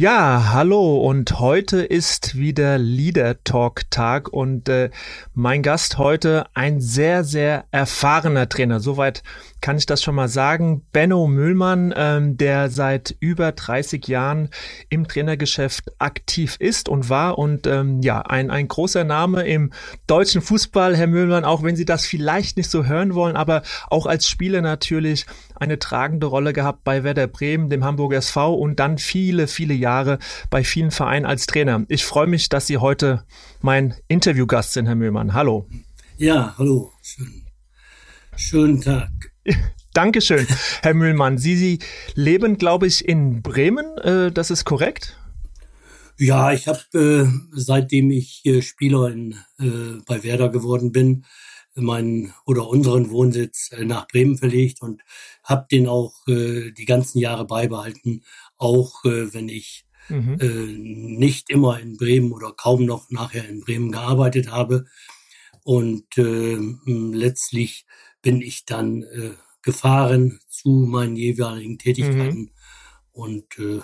Ja, hallo und heute ist wieder Leader Talk Tag und äh, mein Gast heute ein sehr, sehr erfahrener Trainer. Soweit kann ich das schon mal sagen. Benno Müllmann, ähm, der seit über 30 Jahren im Trainergeschäft aktiv ist und war und ähm, ja, ein, ein großer Name im deutschen Fußball, Herr Müllmann, auch wenn Sie das vielleicht nicht so hören wollen, aber auch als Spieler natürlich eine tragende Rolle gehabt bei Werder Bremen, dem Hamburger SV und dann viele, viele Jahre bei vielen Vereinen als Trainer. Ich freue mich, dass Sie heute mein Interviewgast sind, Herr Müllmann. Hallo. Ja, hallo. Schön. Schönen Tag. Dankeschön, Herr Müllmann. Sie, Sie leben, glaube ich, in Bremen. Äh, das ist korrekt? Ja, ich habe, äh, seitdem ich äh, Spieler in, äh, bei Werder geworden bin, meinen oder unseren Wohnsitz äh, nach Bremen verlegt und habe den auch äh, die ganzen Jahre beibehalten, auch wenn ich mhm. nicht immer in Bremen oder kaum noch nachher in Bremen gearbeitet habe. Und letztlich bin ich dann äh, gefahren zu meinen jeweiligen Tätigkeiten. Mhm. Und äh,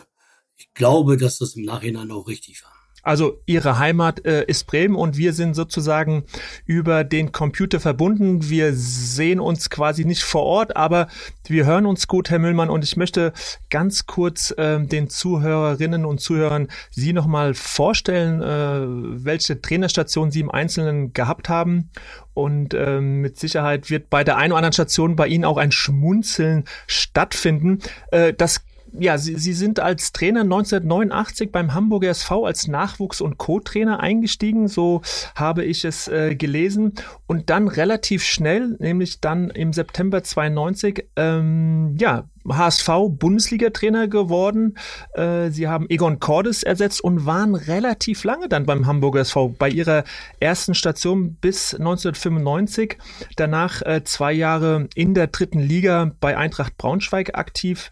ich glaube, dass das im Nachhinein auch richtig war. Also ihre Heimat äh, ist Bremen und wir sind sozusagen über den Computer verbunden. Wir sehen uns quasi nicht vor Ort, aber wir hören uns gut, Herr Müllmann. Und ich möchte ganz kurz äh, den Zuhörerinnen und Zuhörern Sie nochmal vorstellen, äh, welche Trainerstation Sie im Einzelnen gehabt haben. Und ähm, mit Sicherheit wird bei der einen oder anderen Station bei Ihnen auch ein Schmunzeln stattfinden. Äh, das ja, Sie, Sie sind als Trainer 1989 beim Hamburger SV als Nachwuchs- und Co-Trainer eingestiegen, so habe ich es äh, gelesen. Und dann relativ schnell, nämlich dann im September 92, ähm, ja, HSV Bundesliga-Trainer geworden. Äh, Sie haben Egon Cordes ersetzt und waren relativ lange dann beim Hamburger SV bei ihrer ersten Station bis 1995. Danach äh, zwei Jahre in der dritten Liga bei Eintracht Braunschweig aktiv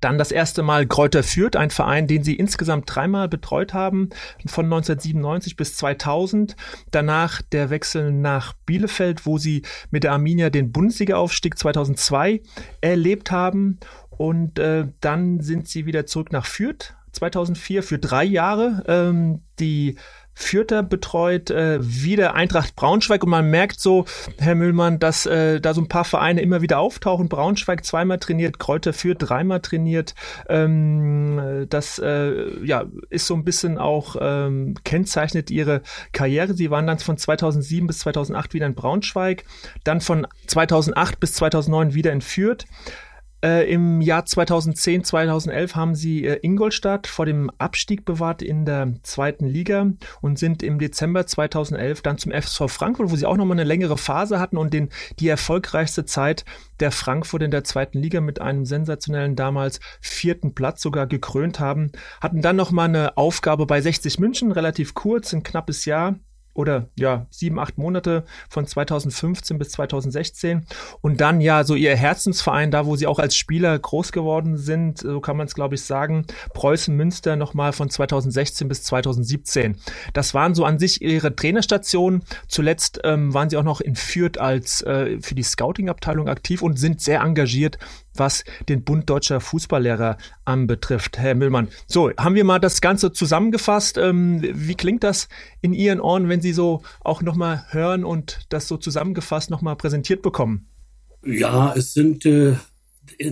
dann das erste Mal Kräuter Fürth, ein Verein, den sie insgesamt dreimal betreut haben, von 1997 bis 2000. Danach der Wechsel nach Bielefeld, wo sie mit der Arminia den Bundesliga-Aufstieg 2002 erlebt haben. Und äh, dann sind sie wieder zurück nach Fürth 2004 für drei Jahre. Ähm, die Fürther betreut äh, wieder Eintracht Braunschweig und man merkt so, Herr Müllmann, dass äh, da so ein paar Vereine immer wieder auftauchen. Braunschweig zweimal trainiert, Kräuter Fürth dreimal trainiert. Ähm, das äh, ja, ist so ein bisschen auch ähm, kennzeichnet ihre Karriere. Sie waren dann von 2007 bis 2008 wieder in Braunschweig, dann von 2008 bis 2009 wieder in Fürth. Äh, Im Jahr 2010, 2011 haben sie äh, Ingolstadt vor dem Abstieg bewahrt in der zweiten Liga und sind im Dezember 2011 dann zum FSV Frankfurt, wo sie auch nochmal eine längere Phase hatten und den, die erfolgreichste Zeit der Frankfurt in der zweiten Liga mit einem sensationellen damals vierten Platz sogar gekrönt haben. Hatten dann nochmal eine Aufgabe bei 60 München, relativ kurz, ein knappes Jahr oder ja, sieben, acht Monate von 2015 bis 2016 und dann ja so ihr Herzensverein, da wo sie auch als Spieler groß geworden sind, so kann man es glaube ich sagen, Preußen Münster nochmal von 2016 bis 2017. Das waren so an sich ihre Trainerstationen. Zuletzt ähm, waren sie auch noch in Fürth als äh, für die Scouting-Abteilung aktiv und sind sehr engagiert was den Bund Deutscher Fußballlehrer anbetrifft. Herr Müllmann, so, haben wir mal das Ganze zusammengefasst. Ähm, wie klingt das in Ihren Ohren, wenn Sie so auch nochmal hören und das so zusammengefasst nochmal präsentiert bekommen? Ja, es sind äh,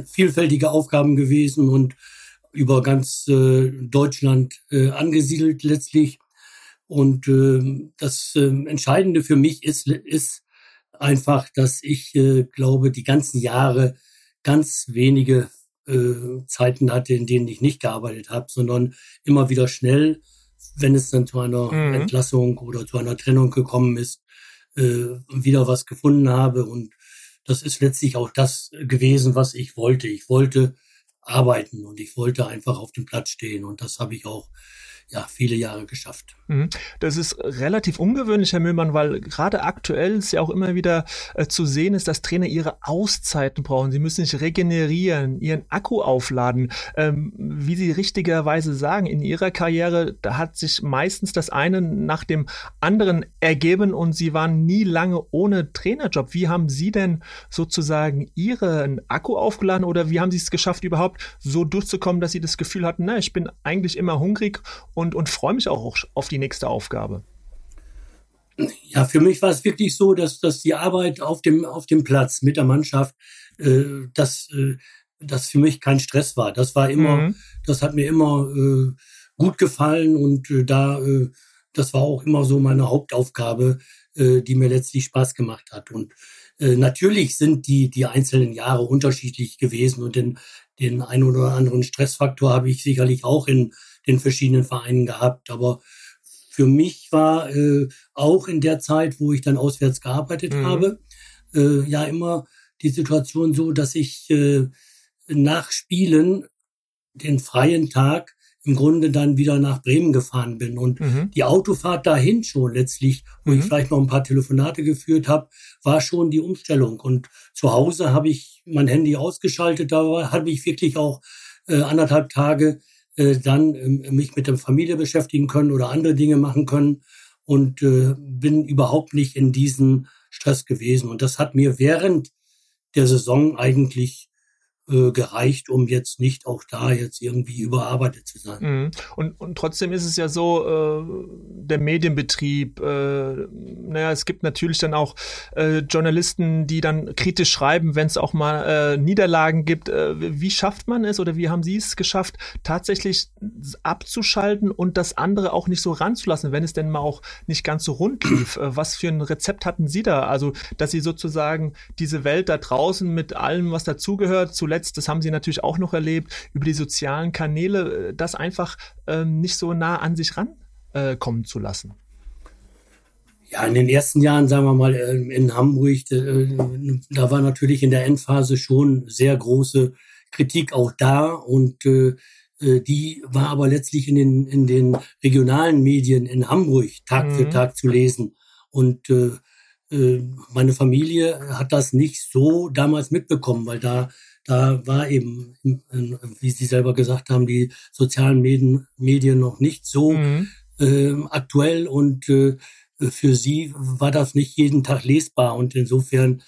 vielfältige Aufgaben gewesen und über ganz äh, Deutschland äh, angesiedelt letztlich. Und äh, das äh, Entscheidende für mich ist, ist einfach, dass ich äh, glaube, die ganzen Jahre ganz wenige äh, Zeiten hatte, in denen ich nicht gearbeitet habe, sondern immer wieder schnell, wenn es dann zu einer mhm. Entlassung oder zu einer Trennung gekommen ist, äh, wieder was gefunden habe und das ist letztlich auch das gewesen, was ich wollte. Ich wollte arbeiten und ich wollte einfach auf dem Platz stehen und das habe ich auch ja, viele Jahre geschafft. Mhm. Das ist relativ ungewöhnlich, Herr Müllmann, weil gerade aktuell ist ja auch immer wieder äh, zu sehen ist, dass Trainer ihre Auszeiten brauchen. Sie müssen sich regenerieren, ihren Akku aufladen. Ähm, wie Sie richtigerweise sagen, in Ihrer Karriere, da hat sich meistens das eine nach dem anderen ergeben und Sie waren nie lange ohne Trainerjob. Wie haben Sie denn sozusagen Ihren Akku aufgeladen oder wie haben Sie es geschafft, überhaupt so durchzukommen, dass Sie das Gefühl hatten, na, ich bin eigentlich immer hungrig und, und freue mich auch auf die nächste Aufgabe. Ja, für mich war es wirklich so, dass, dass die Arbeit auf dem, auf dem Platz mit der Mannschaft, äh, dass äh, das für mich kein Stress war. Das war immer, mhm. das hat mir immer äh, gut gefallen und äh, da, äh, das war auch immer so meine Hauptaufgabe, äh, die mir letztlich Spaß gemacht hat. Und äh, natürlich sind die, die einzelnen Jahre unterschiedlich gewesen und den, den einen oder anderen Stressfaktor habe ich sicherlich auch in den verschiedenen Vereinen gehabt. Aber für mich war äh, auch in der Zeit, wo ich dann auswärts gearbeitet mhm. habe, äh, ja immer die Situation so, dass ich äh, nach Spielen den freien Tag im Grunde dann wieder nach Bremen gefahren bin. Und mhm. die Autofahrt dahin schon letztlich, wo mhm. ich vielleicht noch ein paar Telefonate geführt habe, war schon die Umstellung. Und zu Hause habe ich mein Handy ausgeschaltet, da habe ich wirklich auch äh, anderthalb Tage äh, dann äh, mich mit der Familie beschäftigen können oder andere Dinge machen können und äh, bin überhaupt nicht in diesen Stress gewesen. Und das hat mir während der Saison eigentlich äh, gereicht, um jetzt nicht auch da jetzt irgendwie überarbeitet zu sein. Mhm. Und, und trotzdem ist es ja so, äh, der Medienbetrieb, äh, naja, es gibt natürlich dann auch äh, Journalisten, die dann kritisch schreiben, wenn es auch mal äh, Niederlagen gibt. Äh, wie schafft man es oder wie haben Sie es geschafft, tatsächlich abzuschalten und das andere auch nicht so ranzulassen, wenn es denn mal auch nicht ganz so rund lief? Äh, was für ein Rezept hatten Sie da? Also, dass Sie sozusagen diese Welt da draußen mit allem, was dazugehört, zuletzt zuletzt, das haben Sie natürlich auch noch erlebt, über die sozialen Kanäle, äh, das einfach ähm, nicht so nah an sich rankommen äh, zu lassen? Ja, in den ersten Jahren, sagen wir mal, ähm, in Hamburg, äh, da war natürlich in der Endphase schon sehr große Kritik auch da und äh, die war aber letztlich in den, in den regionalen Medien in Hamburg Tag mhm. für Tag zu lesen. Und äh, meine Familie hat das nicht so damals mitbekommen, weil da da war eben, wie Sie selber gesagt haben, die sozialen Medien, Medien noch nicht so mhm. äh, aktuell und äh, für Sie war das nicht jeden Tag lesbar und insofern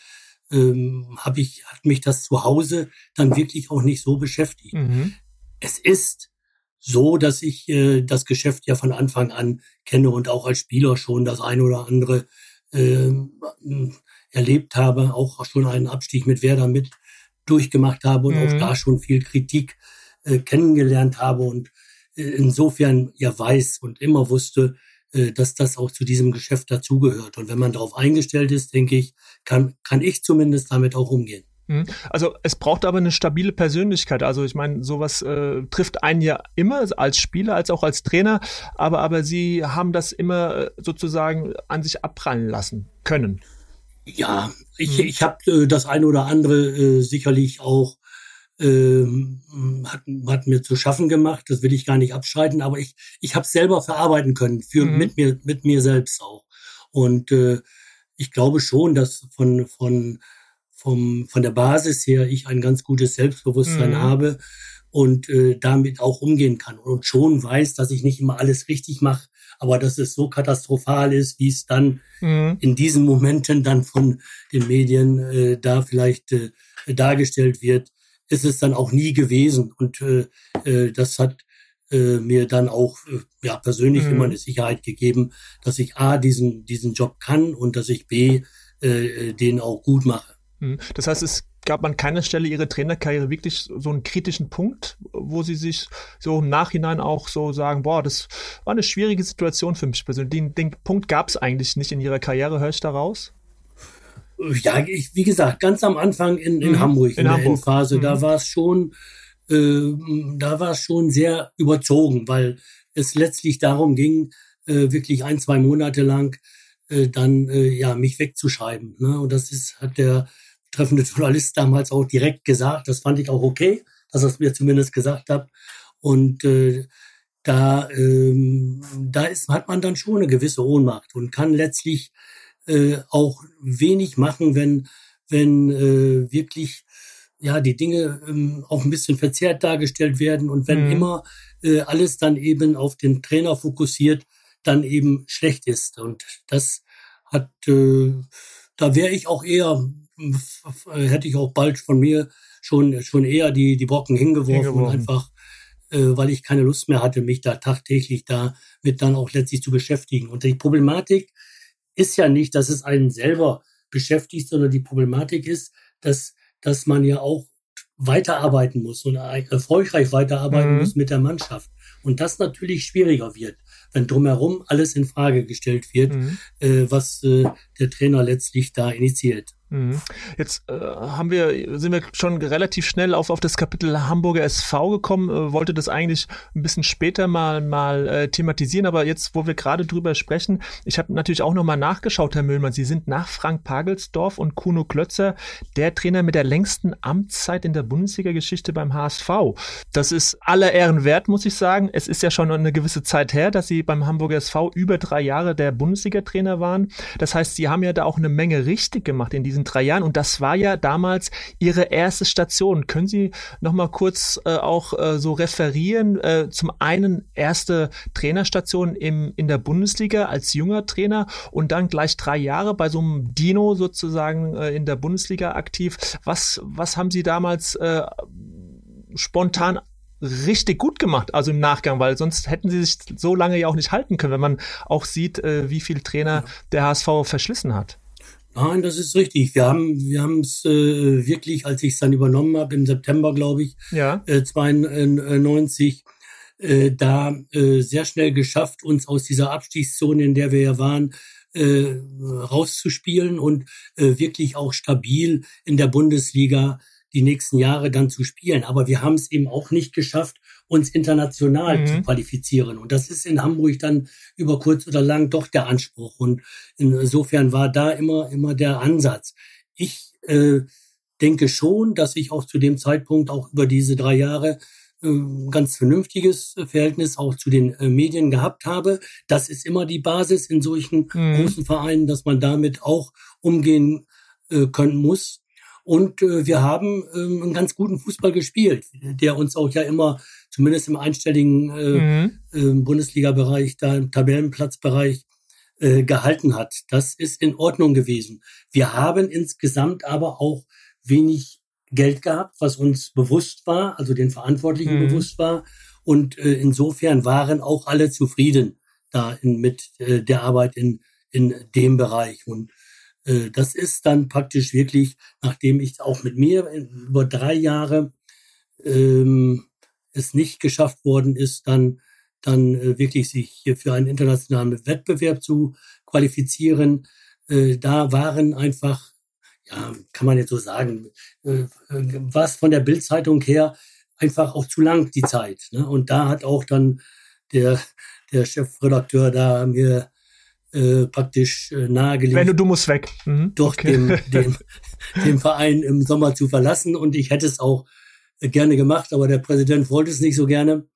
ähm, habe ich hat mich das zu Hause dann wirklich auch nicht so beschäftigt. Mhm. Es ist so, dass ich äh, das Geschäft ja von Anfang an kenne und auch als Spieler schon das eine oder andere äh, erlebt habe, auch schon einen Abstieg mit Werder mit durchgemacht habe und mhm. auch da schon viel Kritik äh, kennengelernt habe und äh, insofern ja weiß und immer wusste, äh, dass das auch zu diesem Geschäft dazugehört. Und wenn man darauf eingestellt ist, denke ich, kann, kann ich zumindest damit auch umgehen. Mhm. Also es braucht aber eine stabile Persönlichkeit. Also ich meine, sowas äh, trifft einen ja immer als Spieler als auch als Trainer, aber aber Sie haben das immer äh, sozusagen an sich abprallen lassen können. Ja, ich, mhm. ich habe äh, das eine oder andere äh, sicherlich auch ähm, hat, hat mir zu schaffen gemacht. Das will ich gar nicht abschreiten, aber ich, ich habe selber verarbeiten können für mhm. mit mir mit mir selbst auch. Und äh, ich glaube schon, dass von von vom von der Basis her ich ein ganz gutes Selbstbewusstsein mhm. habe und äh, damit auch umgehen kann und schon weiß, dass ich nicht immer alles richtig mache, aber dass es so katastrophal ist, wie es dann mhm. in diesen Momenten dann von den Medien äh, da vielleicht äh, dargestellt wird, ist es dann auch nie gewesen. Und äh, äh, das hat äh, mir dann auch äh, ja persönlich mhm. immer eine Sicherheit gegeben, dass ich a diesen diesen Job kann und dass ich b äh, den auch gut mache. Mhm. Das heißt, es gab an keiner Stelle ihrer Trainerkarriere wirklich so einen kritischen Punkt, wo sie sich so im Nachhinein auch so sagen, boah, das war eine schwierige Situation für mich persönlich. Den, den Punkt gab es eigentlich nicht in ihrer Karriere, höre ich daraus? Ja, ich, wie gesagt, ganz am Anfang in, in mhm. Hamburg, in, in der Hamburg. Endphase, mhm. da war es schon, äh, da war es schon sehr überzogen, weil es letztlich darum ging, äh, wirklich ein, zwei Monate lang äh, dann äh, ja mich wegzuschreiben. Ne? Und das ist hat der betreffende Journalist damals auch direkt gesagt. Das fand ich auch okay, dass er es mir zumindest gesagt hat. Und äh, da, ähm, da ist, hat man dann schon eine gewisse Ohnmacht und kann letztlich äh, auch wenig machen, wenn, wenn äh, wirklich ja die Dinge ähm, auch ein bisschen verzerrt dargestellt werden und wenn mhm. immer äh, alles dann eben auf den Trainer fokussiert, dann eben schlecht ist. Und das hat, äh, da wäre ich auch eher, hätte ich auch bald von mir schon schon eher die die Brocken hingeworfen, hingeworfen. einfach äh, weil ich keine Lust mehr hatte, mich da tagtäglich damit dann auch letztlich zu beschäftigen. Und die Problematik ist ja nicht, dass es einen selber beschäftigt, sondern die Problematik ist, dass, dass man ja auch weiterarbeiten muss und erfolgreich weiterarbeiten mhm. muss mit der Mannschaft. Und das natürlich schwieriger wird, wenn drumherum alles in Frage gestellt wird, mhm. äh, was äh, der Trainer letztlich da initiiert. Mhm. Jetzt äh, haben wir, sind wir schon relativ schnell auf, auf das Kapitel Hamburger SV gekommen, äh, wollte das eigentlich ein bisschen später mal, mal äh, thematisieren, aber jetzt, wo wir gerade drüber sprechen, ich habe natürlich auch nochmal nachgeschaut, Herr Müllmann, Sie sind nach Frank Pagelsdorf und Kuno Klötzer der Trainer mit der längsten Amtszeit in der Bundesliga-Geschichte beim HSV. Das ist aller Ehren wert, muss ich sagen. Es ist ja schon eine gewisse Zeit her, dass Sie beim Hamburger SV über drei Jahre der Bundesliga-Trainer waren. Das heißt, Sie haben ja da auch eine Menge richtig gemacht in diesem diesen drei Jahren. Und das war ja damals Ihre erste Station. Können Sie noch mal kurz äh, auch äh, so referieren? Äh, zum einen erste Trainerstation im, in der Bundesliga als junger Trainer und dann gleich drei Jahre bei so einem Dino sozusagen äh, in der Bundesliga aktiv. Was, was haben Sie damals äh, spontan richtig gut gemacht, also im Nachgang, weil sonst hätten sie sich so lange ja auch nicht halten können, wenn man auch sieht, äh, wie viel Trainer der HSV verschlissen hat. Nein, das ist richtig. Wir haben wir haben es äh, wirklich, als ich es dann übernommen habe, im September, glaube ich, ja. äh, 92, äh, da äh, sehr schnell geschafft, uns aus dieser Abstiegszone, in der wir ja waren, äh, rauszuspielen und äh, wirklich auch stabil in der Bundesliga die nächsten Jahre dann zu spielen. Aber wir haben es eben auch nicht geschafft, uns international mhm. zu qualifizieren. Und das ist in Hamburg dann über kurz oder lang doch der Anspruch. Und insofern war da immer, immer der Ansatz. Ich äh, denke schon, dass ich auch zu dem Zeitpunkt auch über diese drei Jahre äh, ganz vernünftiges Verhältnis auch zu den äh, Medien gehabt habe. Das ist immer die Basis in solchen mhm. großen Vereinen, dass man damit auch umgehen äh, können muss. Und äh, wir haben ähm, einen ganz guten Fußball gespielt, der uns auch ja immer, zumindest im einstelligen äh, mhm. äh, Bundesliga-Bereich, da im Tabellenplatzbereich, äh, gehalten hat. Das ist in Ordnung gewesen. Wir haben insgesamt aber auch wenig Geld gehabt, was uns bewusst war, also den Verantwortlichen mhm. bewusst war. Und äh, insofern waren auch alle zufrieden da in, mit äh, der Arbeit in, in dem Bereich. Und das ist dann praktisch wirklich, nachdem ich auch mit mir über drei Jahre ähm, es nicht geschafft worden ist, dann dann äh, wirklich sich für einen internationalen Wettbewerb zu qualifizieren. Äh, da waren einfach, ja, kann man jetzt so sagen, äh, was von der Bildzeitung her einfach auch zu lang die Zeit. Ne? Und da hat auch dann der der Chefredakteur da mir äh, praktisch äh, nahegelegt. Wenn du, du musst weg. Mhm. Doch okay. dem, dem, dem Verein im Sommer zu verlassen. Und ich hätte es auch äh, gerne gemacht, aber der Präsident wollte es nicht so gerne,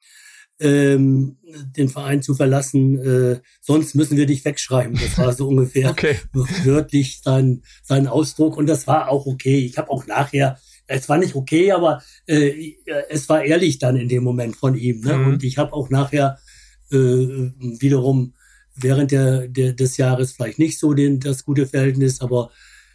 ähm, den Verein zu verlassen. Äh, sonst müssen wir dich wegschreiben. Das war so ungefähr okay. wörtlich sein, sein Ausdruck. Und das war auch okay. Ich habe auch nachher es war nicht okay, aber äh, es war ehrlich dann in dem Moment von ihm. Ne? Mhm. Und ich habe auch nachher äh, wiederum während der, der, des Jahres vielleicht nicht so den, das gute Verhältnis, aber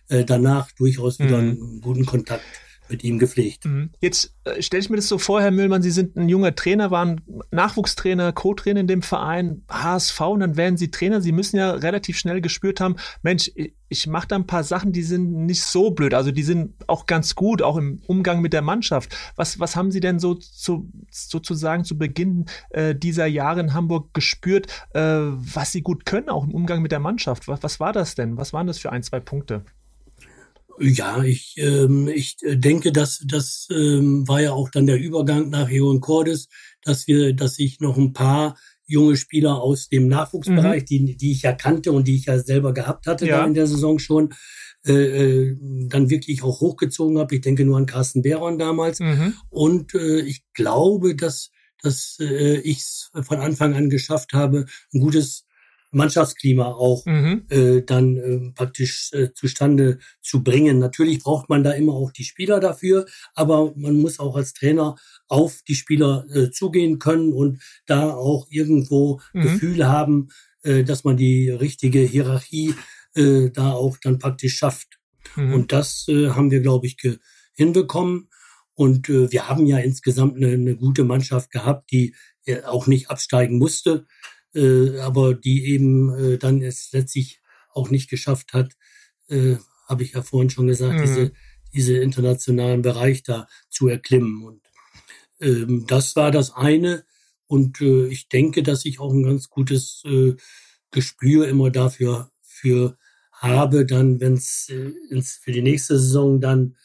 äh, danach durchaus wieder mhm. einen guten Kontakt mit ihm gepflegt. Mhm. Jetzt äh, stelle ich mir das so vor, Herr Müllmann, Sie sind ein junger Trainer, waren Nachwuchstrainer, Co-Trainer in dem Verein, HSV, und dann werden Sie Trainer. Sie müssen ja relativ schnell gespürt haben, Mensch, ich mache da ein paar Sachen, die sind nicht so blöd, also die sind auch ganz gut, auch im Umgang mit der Mannschaft. Was, was haben Sie denn so zu, sozusagen zu Beginn äh, dieser Jahre in Hamburg gespürt, äh, was Sie gut können, auch im Umgang mit der Mannschaft? Was, was war das denn? Was waren das für ein, zwei Punkte? Ja, ich, ähm, ich denke, dass das ähm, war ja auch dann der Übergang nach Heon Cordes, dass wir, dass ich noch ein paar junge Spieler aus dem Nachwuchsbereich, mhm. die, die ich ja kannte und die ich ja selber gehabt hatte ja. in der Saison schon, äh, äh, dann wirklich auch hochgezogen habe. Ich denke nur an Carsten Behron damals. Mhm. Und äh, ich glaube, dass, dass äh, ich es von Anfang an geschafft habe, ein gutes Mannschaftsklima auch mhm. äh, dann äh, praktisch äh, zustande zu bringen. Natürlich braucht man da immer auch die Spieler dafür, aber man muss auch als Trainer auf die Spieler äh, zugehen können und da auch irgendwo mhm. Gefühl haben, äh, dass man die richtige Hierarchie äh, da auch dann praktisch schafft. Mhm. Und das äh, haben wir, glaube ich, hinbekommen. Und äh, wir haben ja insgesamt eine, eine gute Mannschaft gehabt, die äh, auch nicht absteigen musste äh, aber die eben äh, dann es letztlich auch nicht geschafft hat, äh, habe ich ja vorhin schon gesagt, mhm. diese, diese internationalen Bereich da zu erklimmen. Und ähm, das war das eine. Und äh, ich denke, dass ich auch ein ganz gutes äh, Gespür immer dafür für habe, dann, wenn es äh, für die nächste Saison dann,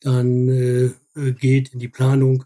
dann äh, äh geht in die Planung,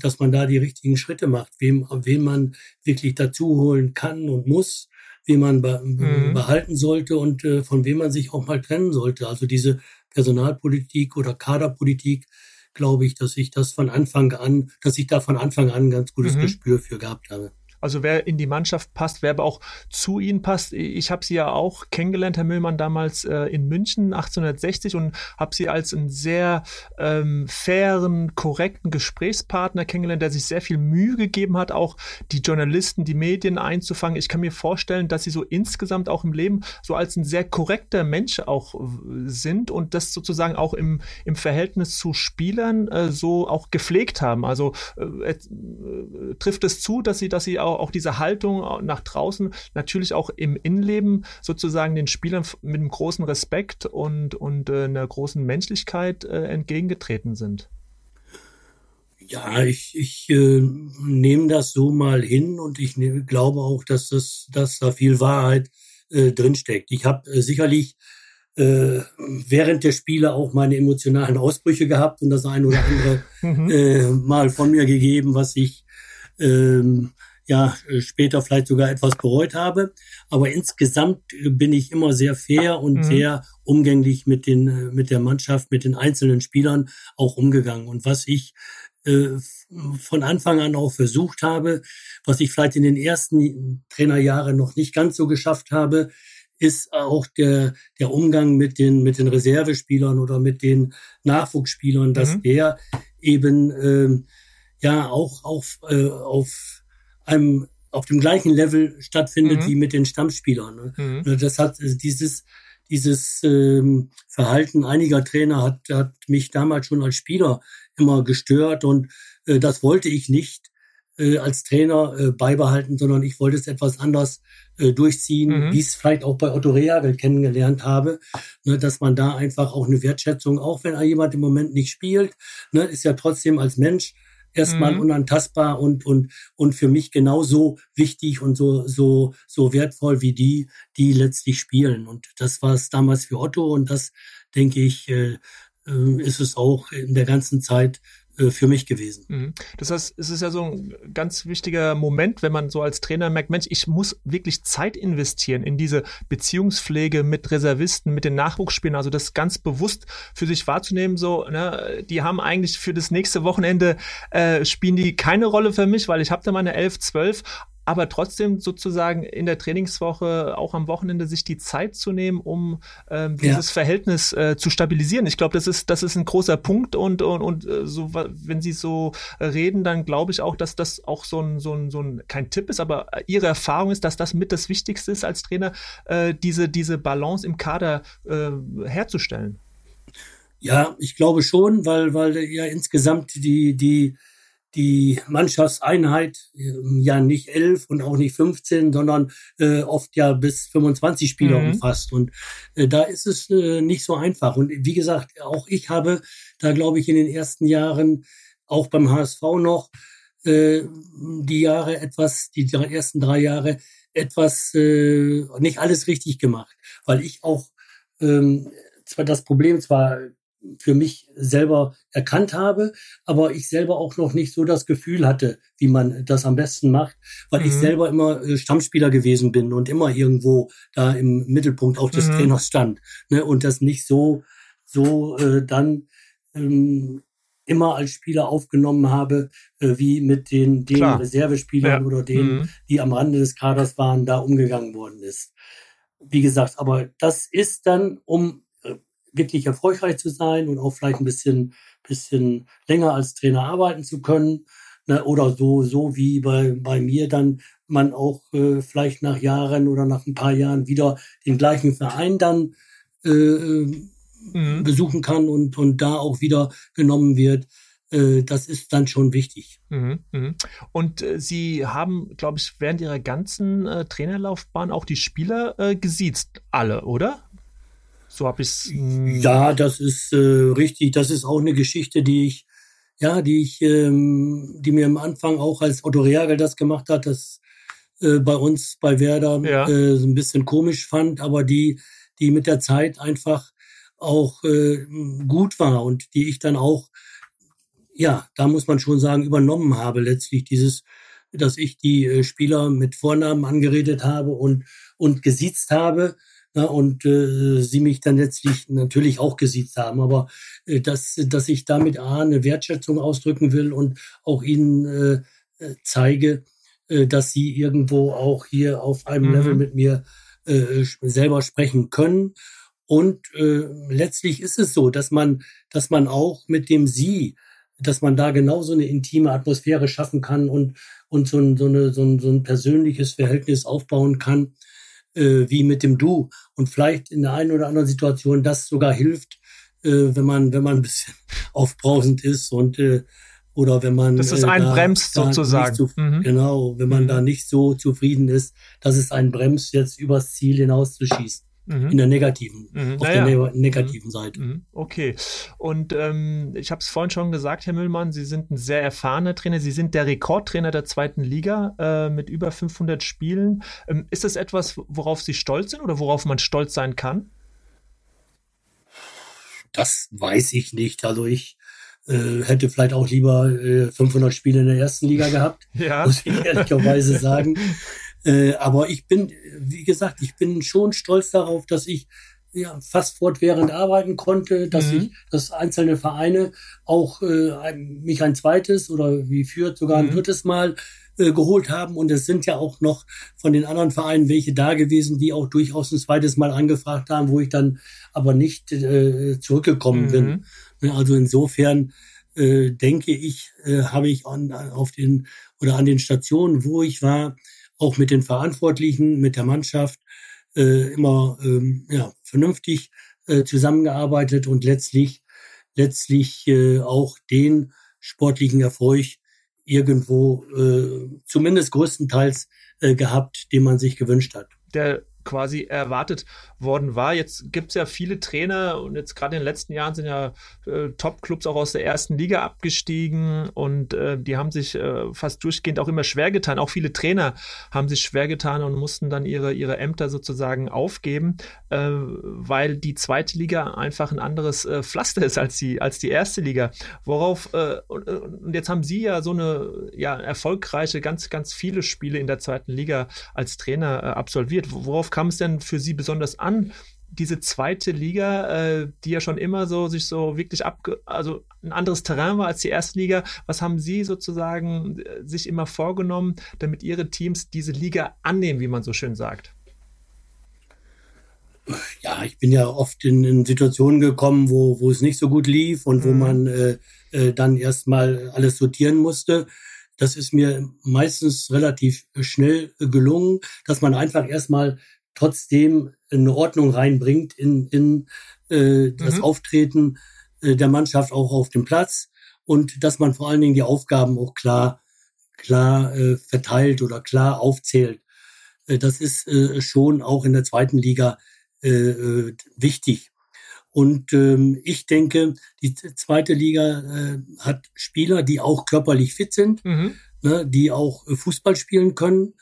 dass man da die richtigen Schritte macht, wem, wem man wirklich dazu holen kann und muss, wen man be mhm. behalten sollte und äh, von wem man sich auch mal trennen sollte. Also diese Personalpolitik oder Kaderpolitik, glaube ich, dass ich das von Anfang an, dass ich da von Anfang an ein ganz gutes mhm. Gespür für gehabt habe. Also wer in die Mannschaft passt, wer aber auch zu ihnen passt. Ich habe sie ja auch kennengelernt, Herr Müllmann, damals äh, in München 1860 und habe sie als einen sehr ähm, fairen, korrekten Gesprächspartner kennengelernt, der sich sehr viel Mühe gegeben hat, auch die Journalisten, die Medien einzufangen. Ich kann mir vorstellen, dass sie so insgesamt auch im Leben so als ein sehr korrekter Mensch auch äh, sind und das sozusagen auch im, im Verhältnis zu Spielern äh, so auch gepflegt haben. Also äh, äh, trifft es zu, dass sie, dass sie auch auch diese Haltung nach draußen natürlich auch im Innenleben sozusagen den Spielern mit einem großen Respekt und, und äh, einer großen Menschlichkeit äh, entgegengetreten sind. Ja, ich, ich äh, nehme das so mal hin und ich ne, glaube auch, dass, das, dass da viel Wahrheit äh, drinsteckt. Ich habe äh, sicherlich äh, während der Spiele auch meine emotionalen Ausbrüche gehabt und das ein oder andere mhm. äh, mal von mir gegeben, was ich ähm, ja äh, später vielleicht sogar etwas bereut habe. Aber insgesamt äh, bin ich immer sehr fair und mhm. sehr umgänglich mit den äh, mit der Mannschaft, mit den einzelnen Spielern auch umgegangen. Und was ich äh, von Anfang an auch versucht habe, was ich vielleicht in den ersten Trainerjahren noch nicht ganz so geschafft habe, ist auch der, der Umgang mit den, mit den Reservespielern oder mit den Nachwuchsspielern, dass mhm. der eben ähm, ja auch auf, äh, auf einem auf dem gleichen Level stattfindet mhm. wie mit den Stammspielern. Ne? Mhm. Ne, das hat äh, dieses dieses ähm, Verhalten einiger Trainer hat, hat mich damals schon als Spieler immer gestört und äh, das wollte ich nicht äh, als Trainer äh, beibehalten, sondern ich wollte es etwas anders äh, durchziehen, mhm. wie es vielleicht auch bei Otto Reagel kennengelernt habe, ne, dass man da einfach auch eine Wertschätzung, auch wenn jemand im Moment nicht spielt, ne, ist ja trotzdem als Mensch erstmal mhm. unantastbar und, und, und für mich genauso wichtig und so, so, so wertvoll wie die, die letztlich spielen. Und das war es damals für Otto und das, denke ich, äh, äh ist es auch in der ganzen Zeit für mich gewesen. Mhm. Das heißt, es ist ja so ein ganz wichtiger Moment, wenn man so als Trainer merkt, Mensch, ich muss wirklich Zeit investieren in diese Beziehungspflege mit Reservisten, mit den Nachwuchsspielern, also das ganz bewusst für sich wahrzunehmen, so, ne, die haben eigentlich für das nächste Wochenende äh, spielen die keine Rolle für mich, weil ich habe da meine 11, 12, aber trotzdem sozusagen in der Trainingswoche auch am Wochenende sich die Zeit zu nehmen, um ähm, dieses ja. Verhältnis äh, zu stabilisieren. Ich glaube, das ist das ist ein großer Punkt und und, und äh, so wenn Sie so reden, dann glaube ich auch, dass das auch so ein so ein so ein kein Tipp ist, aber Ihre Erfahrung ist, dass das mit das Wichtigste ist als Trainer, äh, diese diese Balance im Kader äh, herzustellen. Ja, ich glaube schon, weil weil ja insgesamt die die die Mannschaftseinheit ähm, ja nicht elf und auch nicht 15, sondern äh, oft ja bis 25 Spieler mhm. umfasst. Und äh, da ist es äh, nicht so einfach. Und wie gesagt, auch ich habe da, glaube ich, in den ersten Jahren, auch beim HSV noch, äh, die Jahre etwas, die ersten drei Jahre etwas, äh, nicht alles richtig gemacht, weil ich auch ähm, zwar das Problem zwar für mich selber erkannt habe, aber ich selber auch noch nicht so das Gefühl hatte, wie man das am besten macht, weil mhm. ich selber immer äh, Stammspieler gewesen bin und immer irgendwo da im Mittelpunkt auch des mhm. Trainers stand ne, und das nicht so so äh, dann ähm, immer als Spieler aufgenommen habe, äh, wie mit den, den Reservespielern ja. oder denen, mhm. die am Rande des Kaders waren, da umgegangen worden ist. Wie gesagt, aber das ist dann, um wirklich erfolgreich zu sein und auch vielleicht ein bisschen, bisschen länger als Trainer arbeiten zu können. Ne, oder so, so wie bei, bei mir dann man auch äh, vielleicht nach Jahren oder nach ein paar Jahren wieder den gleichen Verein dann äh, mhm. besuchen kann und, und da auch wieder genommen wird. Äh, das ist dann schon wichtig. Mhm, mhm. Und äh, Sie haben, glaube ich, während Ihrer ganzen äh, Trainerlaufbahn auch die Spieler gesiezt, alle, oder? So habe ich hm. Ja, das ist äh, richtig. Das ist auch eine Geschichte, die ich, ja, die ich, ähm, die mir am Anfang auch als Otto Reagel das gemacht hat, das äh, bei uns bei Werder ja. äh, so ein bisschen komisch fand, aber die, die mit der Zeit einfach auch äh, gut war und die ich dann auch, ja, da muss man schon sagen, übernommen habe letztlich dieses, dass ich die äh, Spieler mit Vornamen angeredet habe und und gesiezt habe ja, und äh, sie mich dann letztlich natürlich auch gesiezt haben. Aber äh, dass, dass ich damit A, eine Wertschätzung ausdrücken will und auch ihnen äh, äh, zeige, äh, dass sie irgendwo auch hier auf einem mhm. Level mit mir äh, selber sprechen können. Und äh, letztlich ist es so, dass man, dass man auch mit dem Sie, dass man da genauso eine intime Atmosphäre schaffen kann und, und so ein, so, eine, so, ein, so ein persönliches Verhältnis aufbauen kann, äh, wie mit dem Du. Und vielleicht in der einen oder anderen Situation das sogar hilft, äh, wenn man, wenn man ein bisschen aufbrausend ist und äh, oder wenn man. Das ist ein äh, bremst sozusagen. Zu, mhm. Genau, wenn man mhm. da nicht so zufrieden ist, dass es ein bremst, jetzt übers Ziel hinaus zu schießen. Mhm. In der negativen, mhm. auf naja. der ne negativen mhm. Seite. Mhm. Okay. Und ähm, ich habe es vorhin schon gesagt, Herr Müllmann, Sie sind ein sehr erfahrener Trainer. Sie sind der Rekordtrainer der zweiten Liga äh, mit über 500 Spielen. Ähm, ist das etwas, worauf Sie stolz sind oder worauf man stolz sein kann? Das weiß ich nicht. Also ich äh, hätte vielleicht auch lieber äh, 500 Spiele in der ersten Liga gehabt, ja. muss ich ehrlicherweise sagen. Äh, aber ich bin, wie gesagt, ich bin schon stolz darauf, dass ich ja, fast fortwährend arbeiten konnte, dass mhm. ich, dass einzelne Vereine auch äh, mich ein zweites oder wie führt sogar ein mhm. drittes Mal äh, geholt haben. Und es sind ja auch noch von den anderen Vereinen welche da gewesen, die auch durchaus ein zweites Mal angefragt haben, wo ich dann aber nicht äh, zurückgekommen mhm. bin. Ne, also insofern äh, denke ich, äh, habe ich an, auf den oder an den Stationen, wo ich war, auch mit den Verantwortlichen, mit der Mannschaft äh, immer ähm, ja, vernünftig äh, zusammengearbeitet und letztlich letztlich äh, auch den sportlichen Erfolg irgendwo äh, zumindest größtenteils äh, gehabt, den man sich gewünscht hat. Der quasi erwartet worden war. Jetzt gibt es ja viele Trainer und jetzt gerade in den letzten Jahren sind ja äh, Top-Clubs auch aus der ersten Liga abgestiegen und äh, die haben sich äh, fast durchgehend auch immer schwer getan. Auch viele Trainer haben sich schwer getan und mussten dann ihre, ihre Ämter sozusagen aufgeben, äh, weil die zweite Liga einfach ein anderes äh, Pflaster ist als die, als die erste Liga. Worauf, äh, und, und jetzt haben Sie ja so eine ja, erfolgreiche, ganz, ganz viele Spiele in der zweiten Liga als Trainer absolviert. Worauf kam es denn für Sie besonders an, diese zweite Liga, äh, die ja schon immer so sich so wirklich ab, also ein anderes Terrain war als die erste Liga. Was haben Sie sozusagen äh, sich immer vorgenommen, damit Ihre Teams diese Liga annehmen, wie man so schön sagt? Ja, ich bin ja oft in, in Situationen gekommen, wo, wo es nicht so gut lief und mhm. wo man äh, äh, dann erstmal alles sortieren musste. Das ist mir meistens relativ schnell gelungen, dass man einfach erstmal trotzdem eine Ordnung reinbringt in, in äh, das mhm. Auftreten äh, der Mannschaft auch auf dem Platz und dass man vor allen Dingen die Aufgaben auch klar klar äh, verteilt oder klar aufzählt. Äh, das ist äh, schon auch in der zweiten Liga äh, äh, wichtig. Und ähm, ich denke, die zweite Liga äh, hat Spieler, die auch körperlich fit sind, mhm. ne, die auch äh, Fußball spielen können